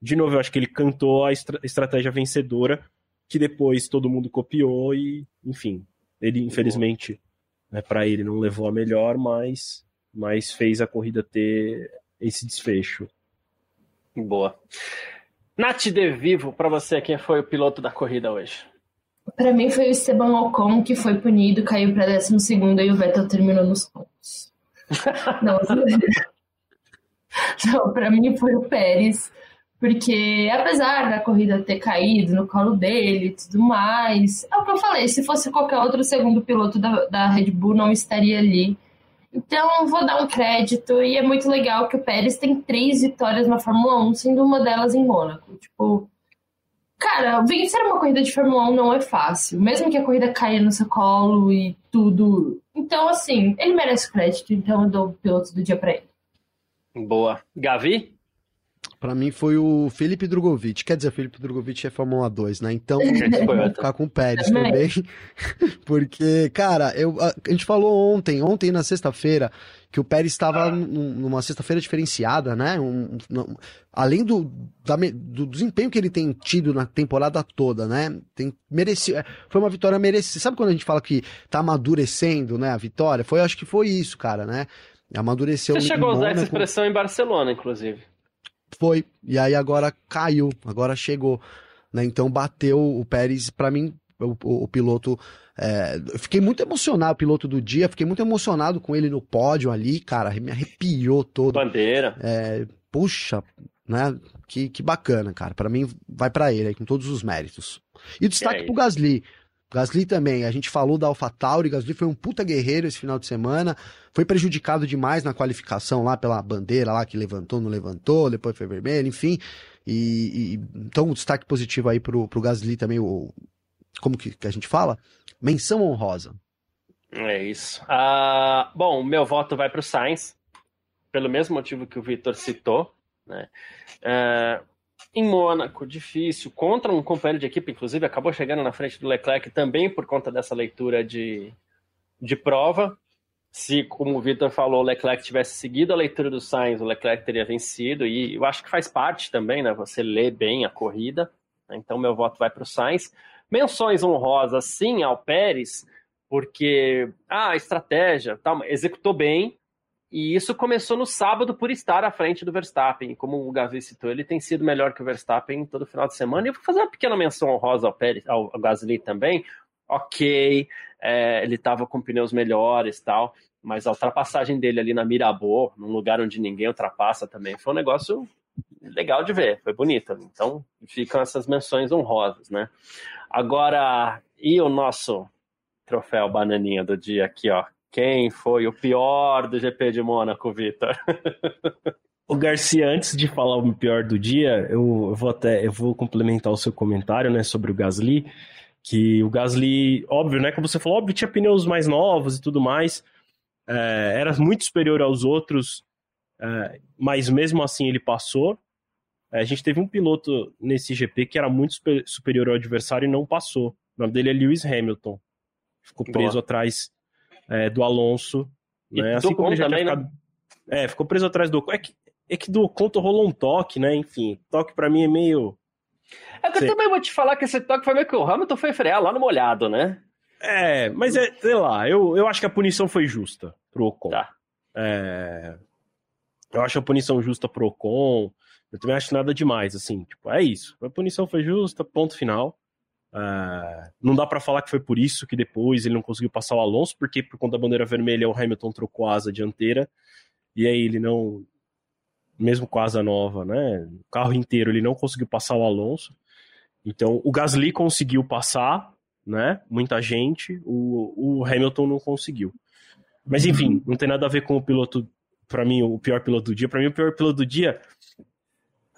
Speaker 2: De novo, eu acho que ele cantou a estra- estratégia vencedora que depois todo mundo copiou e, enfim, ele infelizmente, né, para ele não levou a melhor, mas, mas fez a corrida ter esse desfecho.
Speaker 1: Boa. Nath De Vivo, pra você, quem foi o piloto da corrida hoje?
Speaker 3: Pra mim foi o Esteban Ocon que foi punido, caiu pra 12 segundo e o Vettel terminou nos pontos. [LAUGHS] Não, [LAUGHS] não, pra mim foi o Pérez, porque apesar da corrida ter caído no colo dele e tudo mais, é o que eu falei, se fosse qualquer outro segundo piloto da, da Red Bull não estaria ali. Então, vou dar um crédito e é muito legal que o Pérez tem três vitórias na Fórmula 1, sendo uma delas em Mônaco. Tipo, cara, vencer uma corrida de Fórmula 1 não é fácil, mesmo que a corrida caia no seu colo e tudo. Então, assim, ele merece crédito, então eu dou o piloto do dia pra ele.
Speaker 1: Boa. Gavi?
Speaker 4: Pra mim foi o Felipe Drogovic. Quer dizer, o Felipe Drogovic é Fórmula 2, né? Então, [LAUGHS] vou ficar com o Pérez também. [LAUGHS] Porque, cara, eu, a, a gente falou ontem, ontem na sexta-feira, que o Pérez estava numa sexta-feira diferenciada, né? Um, um, além do, da, do desempenho que ele tem tido na temporada toda, né? Tem merecido, é, foi uma vitória merecida. Sabe quando a gente fala que tá amadurecendo, né? A vitória? Foi, acho que foi isso, cara, né? Amadureceu.
Speaker 1: Você chegou a usar essa expressão em Barcelona, inclusive.
Speaker 4: Foi. E aí agora caiu, agora chegou. Né? Então bateu o Pérez, para mim, o, o, o piloto. É, fiquei muito emocionado, o piloto do dia, fiquei muito emocionado com ele no pódio ali, cara, me arrepiou todo.
Speaker 1: Bandeira.
Speaker 4: É, puxa, né? Que, que bacana, cara. Para mim, vai para ele aí, com todos os méritos. E destaque é pro Gasly. Gasly também, a gente falou da AlphaTauri, Gasly foi um puta guerreiro esse final de semana, foi prejudicado demais na qualificação lá pela bandeira lá que levantou, não levantou, depois foi vermelho, enfim. E, e então um destaque positivo aí pro, pro Gasly também, o, como que, que a gente fala? Menção honrosa.
Speaker 1: É isso. Uh, bom, meu voto vai pro Sainz, pelo mesmo motivo que o Vitor citou, né? Uh, em Mônaco, difícil, contra um companheiro de equipe, inclusive acabou chegando na frente do Leclerc também por conta dessa leitura de, de prova. Se, como o Vitor falou, o Leclerc tivesse seguido a leitura do Sainz, o Leclerc teria vencido, e eu acho que faz parte também, né? Você lê bem a corrida. Então, meu voto vai para o Sainz. Menções honrosas, sim, ao Pérez, porque ah, a estratégia tá, executou bem, e isso começou no sábado por estar à frente do Verstappen. Como o Gavi citou, ele tem sido melhor que o Verstappen todo final de semana. E eu vou fazer uma pequena menção honrosa ao, Pérez, ao, ao Gasly também. Ok, é, ele estava com pneus melhores tal, mas a ultrapassagem dele ali na Mirabô, num lugar onde ninguém ultrapassa também, foi um negócio legal de ver, foi bonito. Então ficam essas menções honrosas, né? Agora, e o nosso troféu bananinha do dia aqui, ó? Quem foi o pior do GP de Mônaco, Vitor?
Speaker 2: O Garcia, antes de falar o pior do dia, eu, vou até eu vou complementar o seu comentário, né, sobre o Gasly, que o Gasly, óbvio, né, como você falou, óbvio, tinha pneus mais novos e tudo mais, é, era muito superior aos outros, é, mas mesmo assim ele passou. É, a gente teve um piloto nesse GP que era muito superior ao adversário e não passou. O nome dele é Lewis Hamilton. Ficou preso Boa. atrás é, do Alonso. Né? Assim como ele já também, ficado... né? É, ficou preso atrás do. É que, é que do conto rolou um toque, né? Enfim, toque para mim é meio.
Speaker 1: É que eu também vou te falar que esse toque foi meio que o Hamilton foi frear lá no molhado, né?
Speaker 2: É, mas é, sei lá, eu, eu acho que a punição foi justa pro Ocon. Tá. É, eu acho a punição justa pro Ocon. Eu também acho nada demais, assim, tipo, é isso. A punição foi justa, ponto final. Uh, não dá para falar que foi por isso que depois ele não conseguiu passar o Alonso, porque por conta da bandeira vermelha o Hamilton trocou a asa dianteira e aí ele não, mesmo com a asa nova, né, o carro inteiro ele não conseguiu passar o Alonso. Então o Gasly conseguiu passar, né, muita gente, o, o Hamilton não conseguiu. Mas enfim, não tem nada a ver com o piloto, para mim o pior piloto do dia. Para mim o pior piloto do dia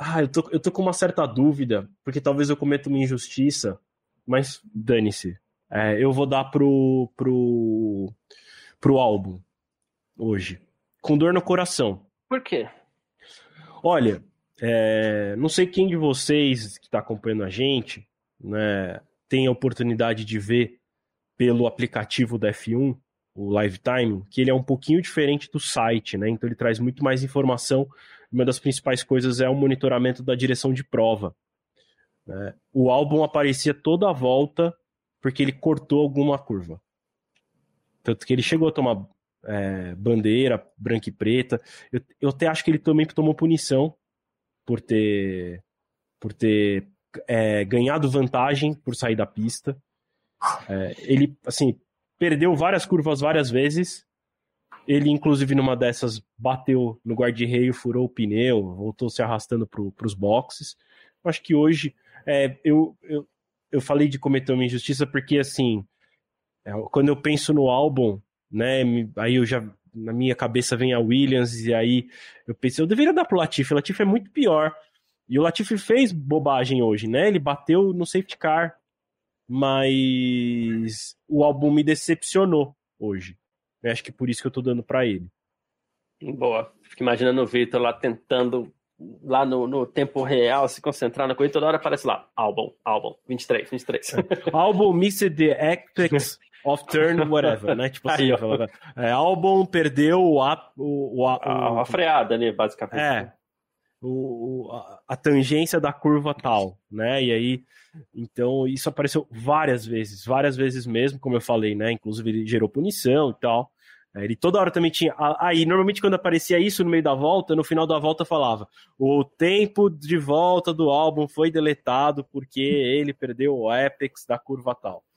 Speaker 2: ah, eu tô, eu tô com uma certa dúvida, porque talvez eu cometa uma injustiça, mas dane-se. É, eu vou dar pro, pro, pro álbum hoje. Com dor no coração.
Speaker 1: Por quê?
Speaker 2: Olha, é, não sei quem de vocês que está acompanhando a gente né, tem a oportunidade de ver pelo aplicativo da F1, o Live Time, que ele é um pouquinho diferente do site, né? Então ele traz muito mais informação. Uma das principais coisas é o monitoramento da direção de prova. Né? O álbum aparecia toda a volta porque ele cortou alguma curva. Tanto que ele chegou a tomar é, bandeira branca e preta. Eu, eu até acho que ele também tomou punição por ter, por ter é, ganhado vantagem por sair da pista. É, ele, assim, perdeu várias curvas várias vezes. Ele, inclusive, numa dessas, bateu no guarda-reio, furou o pneu, voltou se arrastando para os boxes. Acho que hoje é, eu, eu, eu falei de cometer uma injustiça porque, assim, é, quando eu penso no álbum, né, aí eu já na minha cabeça vem a Williams, e aí eu pensei, eu deveria dar pro Latifi, o Latifi é muito pior. E o Latifi fez bobagem hoje, né? Ele bateu no safety car, mas o álbum me decepcionou hoje. Eu acho que por isso que eu tô dando para ele.
Speaker 1: Boa. Fico imaginando o Victor lá tentando, lá no, no, tempo real, se concentrar na coisa, toda hora aparece lá, álbum, álbum, 23, 23.
Speaker 2: É. álbum Missed the Apex of Turn, whatever, né? Tipo assim, é, álbum perdeu o, a, o, o,
Speaker 1: a, a freada, né, basicamente.
Speaker 2: É. O, a, a tangência da curva tal, né? E aí, então, isso apareceu várias vezes, várias vezes mesmo, como eu falei, né? Inclusive, ele gerou punição e tal. É, ele toda hora também tinha. Aí, normalmente, quando aparecia isso no meio da volta, no final da volta falava: o tempo de volta do álbum foi deletado porque ele perdeu o Apex da curva tal. [LAUGHS]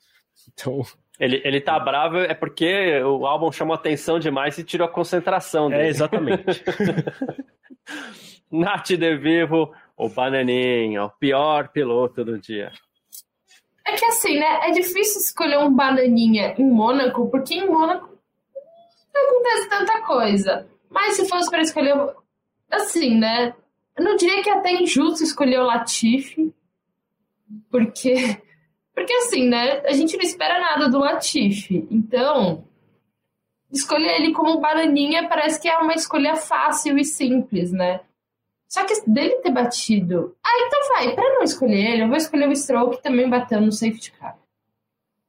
Speaker 2: Então.
Speaker 1: Ele, ele tá bravo é porque o álbum chamou atenção demais e tirou a concentração dele.
Speaker 2: É, exatamente. [LAUGHS]
Speaker 1: Nath de Vivo, o Bananinha, o pior piloto do dia.
Speaker 3: É que assim, né? É difícil escolher um Bananinha em Mônaco, porque em Mônaco não acontece tanta coisa. Mas se fosse para escolher, assim, né? Eu não diria que é até injusto escolher o Latifi, porque, porque assim, né? A gente não espera nada do Latifi. Então, escolher ele como bananinha parece que é uma escolha fácil e simples, né? Só que dele ter batido. Ah, então vai, para não escolher ele, eu vou escolher o Stroll que também bateu no safety car.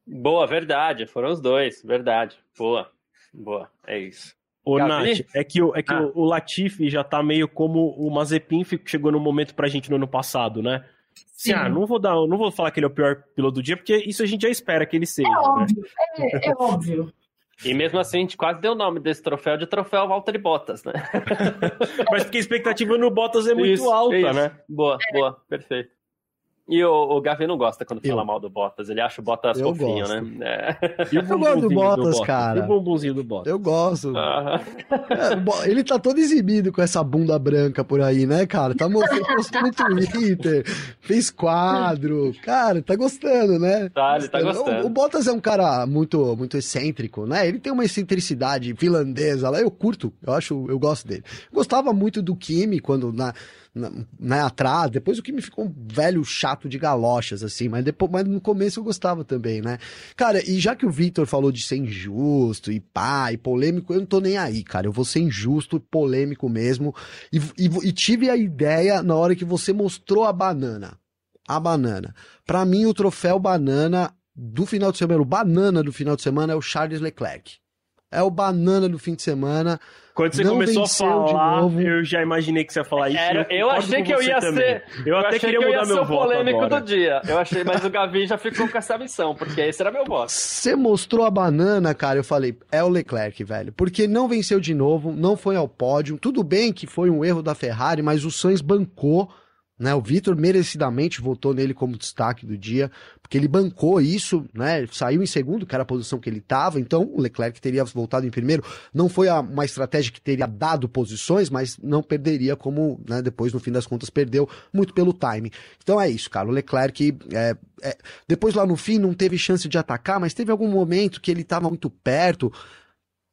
Speaker 1: Boa, verdade. Foram os dois, verdade. Boa. Boa, é isso.
Speaker 2: Ô, Nath, é que, o, é que ah. o, o Latifi já tá meio como o Mazepin chegou no momento pra gente no ano passado, né? Sim. Ah, não vou dar, não vou falar que ele é o pior piloto do dia, porque isso a gente já espera que ele seja. É
Speaker 3: né? óbvio, né? é, é óbvio.
Speaker 1: E mesmo assim, a gente quase deu o nome desse troféu de troféu Walter Bottas, né? [LAUGHS]
Speaker 2: Mas porque a expectativa no Bottas é muito isso, alta, isso. né?
Speaker 1: Boa, boa, perfeito. E o, o Gavi não gosta quando fala mal do Bottas, ele acha o Bottas eu fofinho, gosto. né?
Speaker 4: É. E o eu gosto do Bottas, do cara.
Speaker 2: E o bumbumzinho do Bottas.
Speaker 4: Eu gosto. É, ele tá todo exibido com essa bunda branca por aí, né, cara? Tá mostrando no Twitter, fez quadro. Cara, tá gostando, né?
Speaker 1: Tá, ele tá gostando.
Speaker 4: O, o, Bottas é um cara muito, muito excêntrico, né? Ele tem uma excentricidade finlandesa lá, eu curto, eu acho, eu gosto dele. Gostava muito do Kimi quando na né, atrás. Depois o que me ficou um velho chato de galochas, assim, mas depois, mas no começo eu gostava também, né? Cara, e já que o Victor falou de ser injusto e pá, e polêmico, eu não tô nem aí, cara. Eu vou ser injusto e polêmico mesmo. E, e, e tive a ideia na hora que você mostrou a banana. A banana. Para mim, o troféu banana do final de semana, o banana do final de semana é o Charles Leclerc. É o banana do fim de semana.
Speaker 2: Quando você começou a falar, eu já imaginei que você ia falar isso.
Speaker 1: Era, eu, eu achei que eu ia também. ser. Eu, eu até queria que mudar meu voto. polêmico agora. do dia. Eu achei, mas o Gavi já ficou com essa missão, porque esse era meu voto.
Speaker 4: Você mostrou a banana, cara. Eu falei, é o Leclerc, velho. Porque não venceu de novo, não foi ao pódio. Tudo bem que foi um erro da Ferrari, mas o Sainz bancou né, o Vitor merecidamente votou nele como destaque do dia, porque ele bancou isso, né? Saiu em segundo, que era a posição que ele estava, então o Leclerc teria voltado em primeiro. Não foi uma estratégia que teria dado posições, mas não perderia como, né, depois no fim das contas perdeu, muito pelo time. Então é isso, cara. O Leclerc, é, é, depois lá no fim não teve chance de atacar, mas teve algum momento que ele estava muito perto.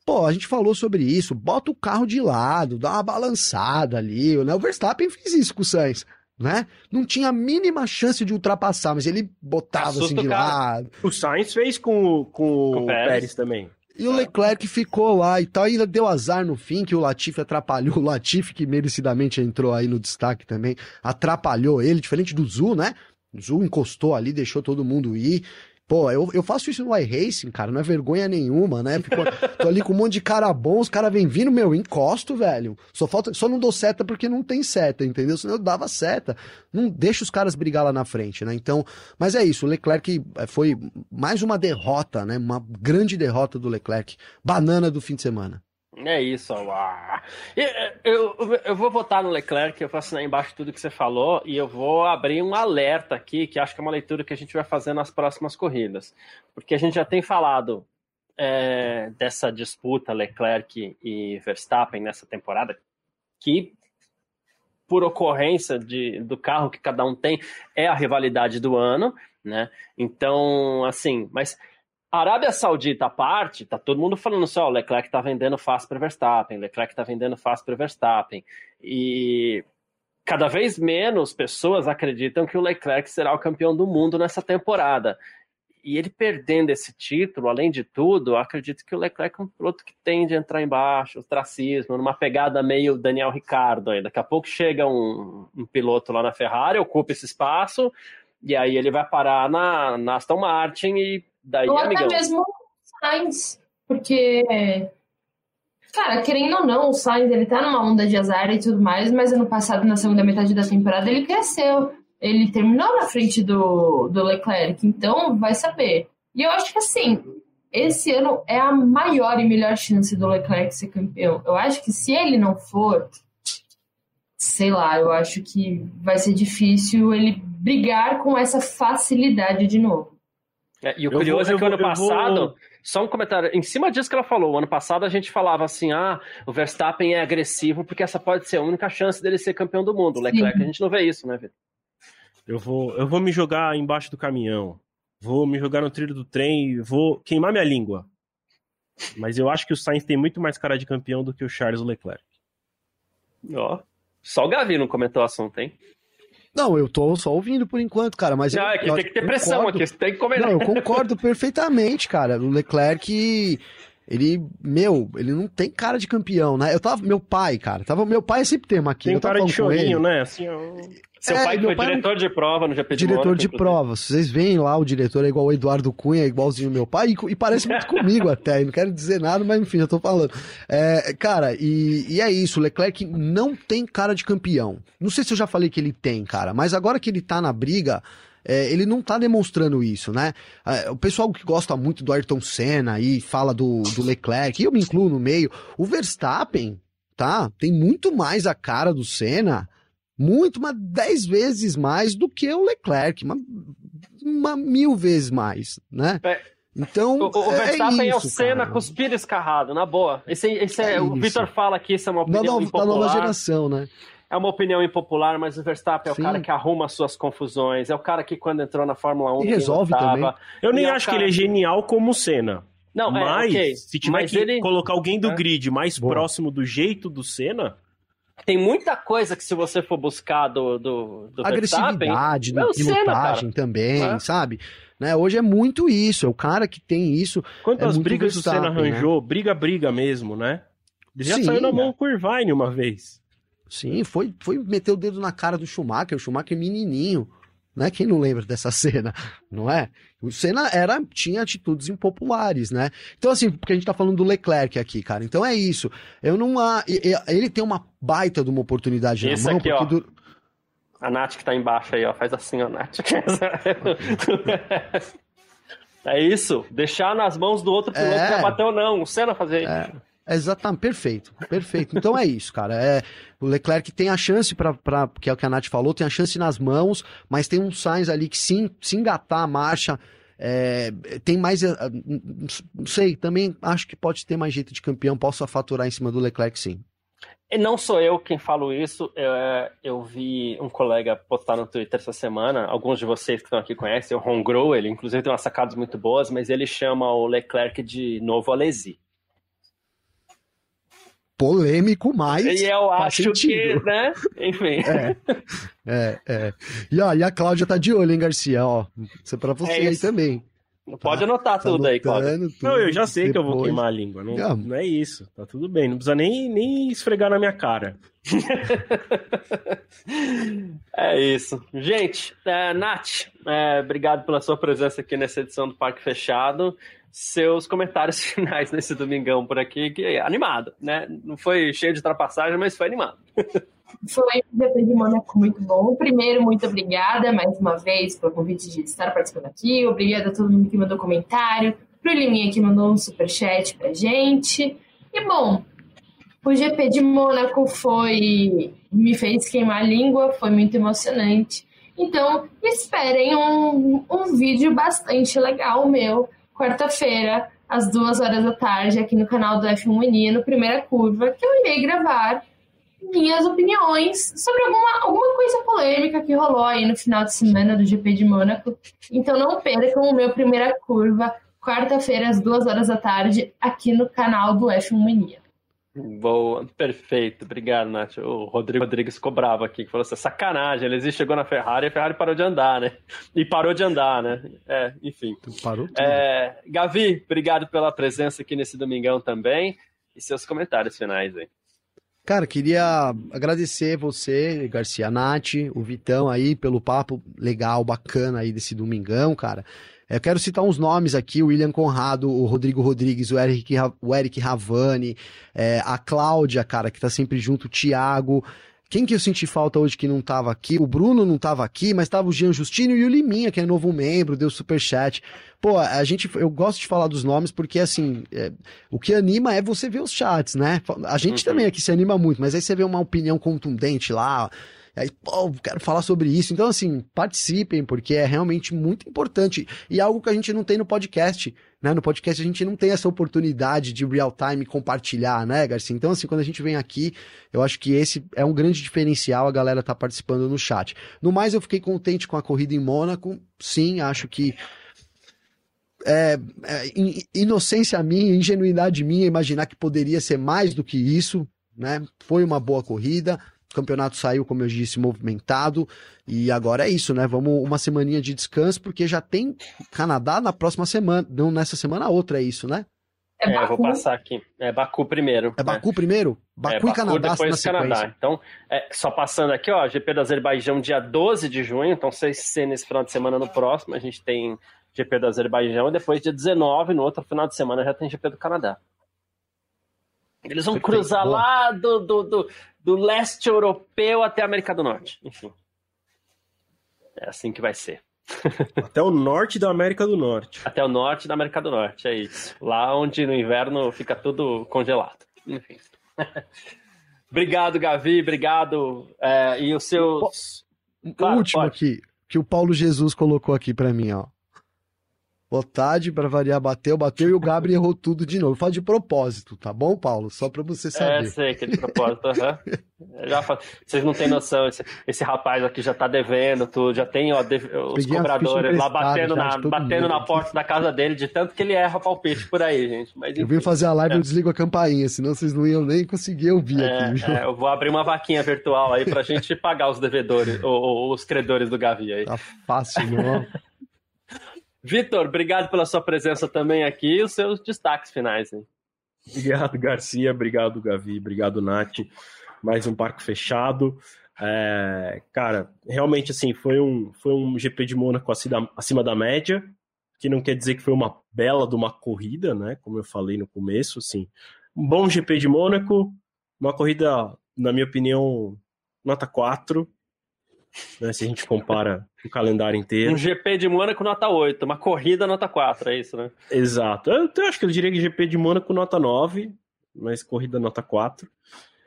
Speaker 4: Pô, a gente falou sobre isso. Bota o carro de lado, dá uma balançada ali. Né? O Verstappen fez isso com o Sainz né? Não tinha a mínima chance de ultrapassar, mas ele botava Assusta assim de lado.
Speaker 2: O Sainz fez com, com, com o Pérez. Pérez também.
Speaker 4: E o Leclerc ficou lá e tal, ainda deu azar no fim, que o Latifi atrapalhou. [LAUGHS] O Latifi, que merecidamente entrou aí no destaque também, atrapalhou ele, diferente do Zu, né? O Zu encostou ali, deixou todo mundo ir. Pô, eu, eu faço isso no iRacing, cara, não é vergonha nenhuma, né? Fico, tô ali com um monte de cara bom, os caras vêm vindo, meu, encosto, velho. Só falta, só não dou seta porque não tem seta, entendeu? Senão eu dava seta. Não deixa os caras brigar lá na frente, né? Então, mas é isso, o Leclerc foi mais uma derrota, né? Uma grande derrota do Leclerc. Banana do fim de semana.
Speaker 1: É isso, eu, eu, eu vou votar no Leclerc, eu vou assinar embaixo tudo que você falou e eu vou abrir um alerta aqui, que acho que é uma leitura que a gente vai fazer nas próximas corridas. Porque a gente já tem falado é, dessa disputa Leclerc e Verstappen nessa temporada, que por ocorrência de, do carro que cada um tem, é a rivalidade do ano, né? Então, assim, mas Arábia Saudita à parte, tá todo mundo falando assim, o Leclerc tá vendendo fácil para Verstappen, Leclerc tá vendendo fácil para Verstappen. E cada vez menos pessoas acreditam que o Leclerc será o campeão do mundo nessa temporada. E ele perdendo esse título, além de tudo, acredito que o Leclerc é um piloto que tende a entrar embaixo, o tracismo, numa pegada meio Daniel Ricardo. Daqui a pouco chega um, um piloto lá na Ferrari, ocupa esse espaço, e aí ele vai parar na, na Aston Martin e Daí,
Speaker 3: ou
Speaker 1: amigão.
Speaker 3: até mesmo o Sainz, porque, cara, querendo ou não, o Sainz ele tá numa onda de azar e tudo mais, mas ano passado, na segunda metade da temporada, ele cresceu. Ele terminou na frente do, do Leclerc, então vai saber. E eu acho que assim, esse ano é a maior e melhor chance do Leclerc ser campeão. Eu acho que se ele não for, sei lá, eu acho que vai ser difícil ele brigar com essa facilidade de novo.
Speaker 1: É, e o eu curioso vou, é que o ano passado, vou... só um comentário, em cima disso que ela falou, o ano passado a gente falava assim, ah, o Verstappen é agressivo porque essa pode ser a única chance dele ser campeão do mundo. O Leclerc, Sim. a gente não vê isso, né, Vitor?
Speaker 2: Eu vou, eu vou me jogar embaixo do caminhão, vou me jogar no trilho do trem, vou queimar minha língua. Mas eu acho que o Sainz tem muito mais cara de campeão do que o Charles Leclerc.
Speaker 1: Ó, só o Gavi não comentou o assunto, hein?
Speaker 4: Não, eu tô só ouvindo por enquanto, cara, mas...
Speaker 1: Já,
Speaker 4: eu,
Speaker 1: é que tem que ter pressão aqui, você tem que comentar.
Speaker 4: Não, eu concordo perfeitamente, cara. O Leclerc, ele, meu, ele não tem cara de campeão, né? Eu tava, meu pai, cara, tava, meu pai é sempre tema aqui.
Speaker 2: Tem cara de chorinho, né?
Speaker 1: Assim, eu... Seu é, pai foi diretor de prova no GP
Speaker 4: de Diretor de prova. Vocês veem lá, o diretor é igual o Eduardo Cunha, é igualzinho meu pai, e, e parece muito [LAUGHS] comigo até. Não quero dizer nada, mas enfim, já tô falando. É, cara, e, e é isso, o Leclerc não tem cara de campeão. Não sei se eu já falei que ele tem, cara, mas agora que ele tá na briga, é, ele não tá demonstrando isso, né? É, o pessoal que gosta muito do Ayrton Senna e fala do, do Leclerc, e eu me incluo no meio, o Verstappen, tá? Tem muito mais a cara do Senna muito, mas dez vezes mais do que o Leclerc, uma, uma mil vezes mais, né? É. Então,
Speaker 1: o, o é Verstappen é, isso, é o Senna cuspir escarrado, na boa. Esse, esse é, é o Vitor fala que isso é uma opinião da, impopular. Da nova
Speaker 4: geração, né?
Speaker 1: É uma opinião impopular, mas o Verstappen é o Sim. cara que arruma suas confusões, é o cara que quando entrou na Fórmula 1
Speaker 4: e resolve também.
Speaker 2: Eu nem é acho cara... que ele é genial como o Senna.
Speaker 1: Não,
Speaker 2: mas
Speaker 1: é, okay.
Speaker 2: se tiver mas que ele... colocar alguém do é. grid mais Boa. próximo do jeito do Senna,
Speaker 1: tem muita coisa que se você for buscar do, do, do
Speaker 4: Agressividade, do, de pilotagem também, é? sabe? Né? Hoje é muito isso, é o cara que tem isso.
Speaker 2: Quantas é brigas o Senna né? arranjou? Né? Briga, briga mesmo, né? Ele já Sim, saiu na mão com o Irvine uma vez.
Speaker 4: Sim, foi, foi meter o dedo na cara do Schumacher, o Schumacher menininho. Né? Quem não lembra dessa [LAUGHS] cena, não é? O Senna era, tinha atitudes impopulares, né? Então, assim, porque a gente tá falando do Leclerc aqui, cara. Então é isso. Eu não. Ele tem uma baita de uma oportunidade
Speaker 1: Esse na mão, aqui, porque. Do... A Nath que tá embaixo aí, ó. Faz assim, ó, Nath. [LAUGHS] é isso. Deixar nas mãos do outro piloto é. que bateu, não. O Senna fazer é.
Speaker 4: Exatamente, perfeito, perfeito. Então é isso, cara. É, o Leclerc tem a chance para, que é o que a Nath falou, tem a chance nas mãos, mas tem um Sainz ali que sim, se engatar a marcha, é, tem mais, é, não sei, também acho que pode ter mais jeito de campeão, possa faturar em cima do Leclerc sim.
Speaker 1: E não sou eu quem falo isso, eu, é, eu, vi um colega postar no Twitter essa semana, alguns de vocês que estão aqui conhecem, o Ron Grow, ele inclusive tem umas sacadas muito boas, mas ele chama o Leclerc de novo Alesi
Speaker 4: polêmico, mas.
Speaker 1: E eu acho sentido. que, né? Enfim. [LAUGHS]
Speaker 4: É, é, é. E, ó, e a Cláudia tá de olho, hein, Garcia? Ó, isso é pra você é aí também.
Speaker 1: Pode tá, anotar tá tudo aí, Cláudia.
Speaker 2: Não, eu já sei depois. que eu vou queimar a língua. Não, não. não, é isso. Tá tudo bem. Não precisa nem, nem esfregar na minha cara. [LAUGHS]
Speaker 1: é isso. Gente, é, Nath, é, obrigado pela sua presença aqui nessa edição do Parque Fechado seus comentários [LAUGHS] finais nesse domingão por aqui, que é animado, né? Não foi cheio de ultrapassagem, mas foi animado.
Speaker 3: Foi um GP de Mônaco muito bom. Primeiro, muito obrigada mais uma vez pelo convite de estar participando aqui. Obrigada a todo mundo que mandou comentário. Pro Liminha que mandou um superchat pra gente. E bom, o GP de Mônaco foi. me fez queimar a língua, foi muito emocionante. Então, esperem um, um vídeo bastante legal meu quarta-feira, às duas horas da tarde, aqui no canal do F1 Menino, primeira curva, que eu irei gravar minhas opiniões sobre alguma, alguma coisa polêmica que rolou aí no final de semana do GP de Mônaco. Então não percam o meu primeira curva quarta-feira, às duas horas da tarde, aqui no canal do F1 Mania.
Speaker 1: Boa, perfeito, obrigado, Nath. O Rodrigo Rodrigues ficou bravo aqui, que falou assim: sacanagem, ele chegou na Ferrari e a Ferrari parou de andar, né? E parou de andar, né? É, enfim.
Speaker 4: Parou tudo.
Speaker 1: É, Gavi, obrigado pela presença aqui nesse domingão também e seus comentários finais aí.
Speaker 4: Cara, queria agradecer você, Garcia Nath, o Vitão aí, pelo papo legal, bacana aí desse domingão, cara. Eu quero citar uns nomes aqui: o William Conrado, o Rodrigo Rodrigues, o Eric, o Eric Ravani, é, a Cláudia, cara, que tá sempre junto, o Thiago. Quem que eu senti falta hoje que não tava aqui? O Bruno não tava aqui, mas tava o Jean Justino e o Liminha, que é novo membro, deu superchat. Pô, a gente, eu gosto de falar dos nomes porque, assim, é, o que anima é você ver os chats, né? A gente uhum. também aqui se anima muito, mas aí você vê uma opinião contundente lá, Aí, pô, quero falar sobre isso. Então, assim, participem, porque é realmente muito importante. E é algo que a gente não tem no podcast. Né? No podcast a gente não tem essa oportunidade de real time compartilhar, né, Garcia? Então, assim, quando a gente vem aqui, eu acho que esse é um grande diferencial, a galera tá participando no chat. No mais, eu fiquei contente com a corrida em Mônaco. Sim, acho que é, é, inocência minha, ingenuidade minha, imaginar que poderia ser mais do que isso, né? Foi uma boa corrida. O campeonato saiu, como eu disse, movimentado. E agora é isso, né? Vamos uma semaninha de descanso, porque já tem Canadá na próxima semana. Não nessa semana, outra, é isso, né?
Speaker 1: É, é eu vou passar aqui. É Baku primeiro.
Speaker 4: É Baku né? primeiro? Baku, é, Baku e Canadá
Speaker 1: depois na Canadá. Então, é, só passando aqui, ó, GP do Azerbaijão dia 12 de junho. Então, se ser nesse final de semana no próximo, a gente tem GP do Azerbaijão. E depois, dia 19, no outro final de semana, já tem GP do Canadá. Eles vão cruzar lá do, do, do, do leste europeu até a América do Norte. Enfim. É assim que vai ser. [LAUGHS]
Speaker 2: Até o norte da América do Norte.
Speaker 1: Até o norte da América do Norte, é isso. Lá onde no inverno fica tudo congelado. Enfim. [LAUGHS] obrigado, Gavi, obrigado. É, e os seus.
Speaker 4: O claro, último pode. aqui, que o Paulo Jesus colocou aqui para mim, ó. Boa tarde, para variar, bateu, bateu e o Gabriel [LAUGHS] errou tudo de novo. Fala de propósito, tá bom, Paulo? Só para você saber.
Speaker 1: É, sei que é de propósito. Uhum. já falo, vocês não têm noção, esse, esse, rapaz aqui já tá devendo tudo, já tem ó, deve, os Peguei cobradores lá batendo, na, batendo na porta da casa dele, de tanto que ele erra palpite por aí, gente. Mas,
Speaker 4: eu vim fazer a live e é. eu desligo a campainha, senão vocês não iam nem conseguir ouvir
Speaker 1: é,
Speaker 4: aqui.
Speaker 1: É, eu vou abrir uma vaquinha virtual aí pra gente pagar os devedores, ou, os credores do Gavi aí.
Speaker 4: Tá fácil, não. [LAUGHS]
Speaker 1: Vitor, obrigado pela sua presença também aqui e os seus destaques finais. Hein?
Speaker 2: Obrigado, Garcia. Obrigado, Gavi. Obrigado, Nath. Mais um parque fechado. É, cara, realmente assim, foi um, foi um GP de Mônaco acima, da média, que não quer dizer que foi uma bela de uma corrida, né? Como eu falei no começo, assim. Um bom GP de Mônaco, uma corrida, na minha opinião, nota 4 né, se a gente compara o calendário inteiro.
Speaker 1: Um GP de Mônaco nota 8, uma corrida nota 4, é isso, né?
Speaker 2: Exato. Eu, eu acho que eu diria que GP de Mônaco nota 9, mas corrida nota 4.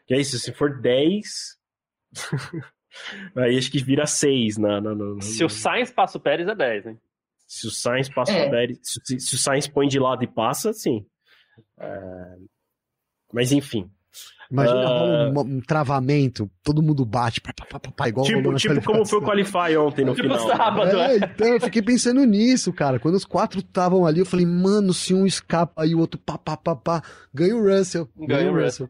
Speaker 2: Que é isso, se for 10, [LAUGHS] aí acho que vira 6 na, na, na,
Speaker 1: Se o Sainz passa o Pérez é 10, hein?
Speaker 2: Se o Sainz passa é. o Pérez, se, se, o Sainz põe de lado e passa, sim. É... Mas enfim,
Speaker 4: Imagina uh... um, um, travamento, todo mundo bate, pá, pá, pá, pá igual
Speaker 2: Tipo, tipo como foi o Qualify ontem no tipo final. Sábado,
Speaker 4: é, então eu fiquei pensando nisso, cara. Quando os quatro estavam ali, eu falei, mano, se um escapa e o outro pá, pá, pá, pá, ganha o Russell. Ganha, o Russell.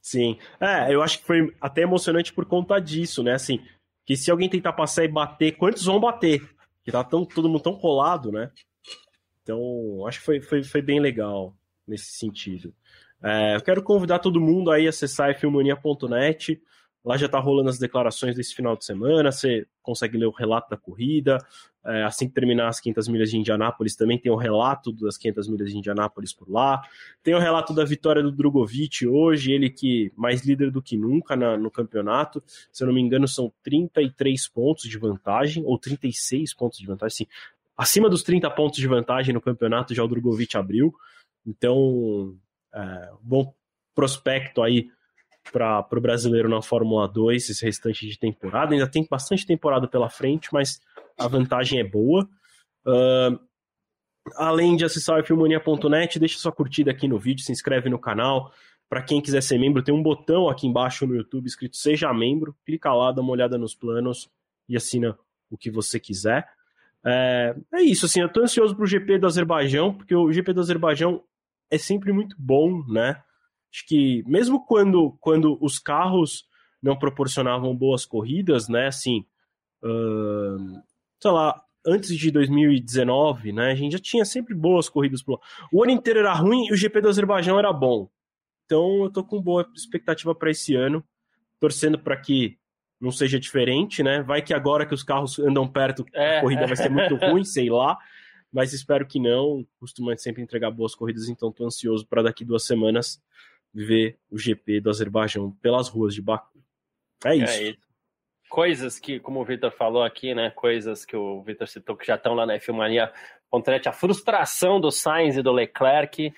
Speaker 2: Sim. É, eu acho que foi até emocionante por conta disso, né? Assim, que se alguém tentar passar e bater, quantos vão bater? Que tá tão, todo mundo tão colado, né? Então, acho que foi, foi, foi bem legal nesse sentido. É, eu quero convidar todo mundo aí a acessar filmonia.net. Lá já está rolando as declarações desse final de semana. Você consegue ler o relato da corrida. É, assim que terminar as 500 milhas de Indianápolis, também tem o relato das 500 milhas de Indianápolis por lá. Tem o relato da vitória do Drogovic hoje, ele que mais líder do que nunca na, no campeonato. Se eu não me engano, são 33 pontos de vantagem, ou 36 pontos de vantagem. Sim, acima dos 30 pontos de vantagem no campeonato já o Drogovic abriu. Então, é, bom prospecto aí para o brasileiro na Fórmula 2 esse restante de temporada. Ainda tem bastante temporada pela frente, mas a vantagem é boa. Uh, além de acessar o filmonia.net, deixa sua curtida aqui no vídeo, se inscreve no canal. Para quem quiser ser membro, tem um botão aqui embaixo no YouTube escrito Seja Membro. Clica lá, dá uma olhada nos planos e assina o que você quiser. É, é isso, assim, eu tô ansioso pro GP do Azerbaijão, porque o GP do Azerbaijão é sempre muito bom, né? Acho que mesmo quando, quando os carros não proporcionavam boas corridas, né? Assim, uh, sei lá, antes de 2019, né? A gente já tinha sempre boas corridas. Pro... O ano inteiro era ruim e o GP do Azerbaijão era bom. Então eu tô com boa expectativa para esse ano, torcendo para que não seja diferente, né? Vai que agora que os carros andam perto, é. a corrida vai ser muito [LAUGHS] ruim, sei lá. Mas espero que não. Costuma sempre entregar boas corridas, então estou ansioso para daqui duas semanas ver o GP do Azerbaijão pelas ruas de Baku. É isso. É isso.
Speaker 1: Coisas que, como o Victor falou aqui, né? Coisas que o Victor citou que já estão lá na F1 Mania, a frustração do Sainz e do Leclerc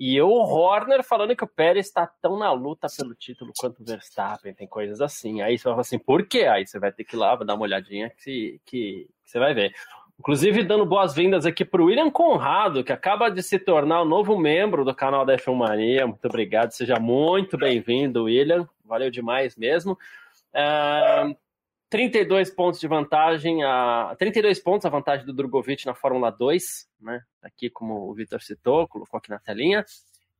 Speaker 1: e o Horner falando que o Pérez está tão na luta pelo título quanto o Verstappen, tem coisas assim. Aí você vai falar assim, por quê? Aí você vai ter que ir lá, dar uma olhadinha que, que, que você vai ver. Inclusive, dando boas-vindas aqui para o William Conrado, que acaba de se tornar o um novo membro do canal da F1 Mania. Muito obrigado, seja muito bem-vindo, William. Valeu demais mesmo. Uh, 32 pontos de vantagem, a 32 pontos a vantagem do Drogovic na Fórmula 2, né? Aqui como o Vitor citou, colocou aqui na telinha.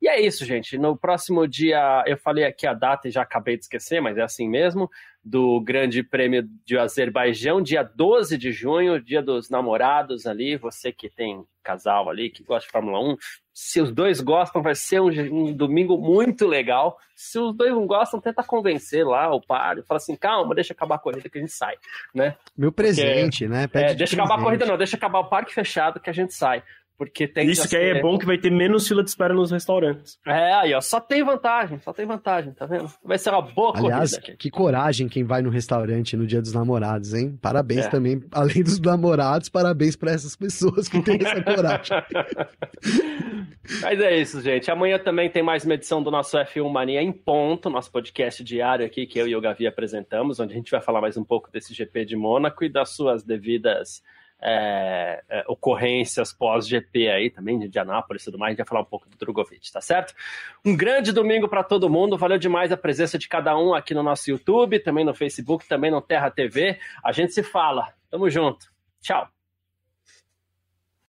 Speaker 1: E é isso, gente. No próximo dia, eu falei aqui a data e já acabei de esquecer, mas é assim mesmo, do Grande Prêmio de Azerbaijão, dia 12 de junho, dia dos namorados ali, você que tem casal ali, que gosta de Fórmula 1, se os dois gostam, vai ser um, um, domingo muito legal. Se os dois não gostam, tenta convencer lá o par, fala assim, calma, deixa acabar a corrida que a gente sai, né?
Speaker 4: Meu presente, Porque, né?
Speaker 1: É, deixa de acabar a corrida não, deixa acabar o parque fechado que a gente sai. Porque tem
Speaker 2: Isso que, aí é bom que vai ter menos fila de espera nos restaurantes.
Speaker 1: É, aí, ó, só tem vantagem, só tem vantagem, tá vendo? Vai ser uma boa
Speaker 4: Aliás,
Speaker 1: corrida.
Speaker 4: que coragem quem vai no restaurante no dia dos namorados, hein? Parabéns é. também, além dos namorados, parabéns para essas pessoas que têm essa coragem. [LAUGHS]
Speaker 1: Mas é isso, gente. Amanhã também tem mais uma edição do nosso F1 Mania em ponto, nosso podcast diário aqui que eu e o Gavi apresentamos, onde a gente vai falar mais um pouco desse GP de Mônaco e das suas devidas é, é, ocorrências pós-GP aí também, de Indianápolis e tudo mais, a gente vai falar um pouco do Drogovic, tá certo? Um grande domingo para todo mundo, valeu demais a presença de cada um aqui no nosso YouTube, também no Facebook, também no Terra TV. A gente se fala, tamo junto, tchau!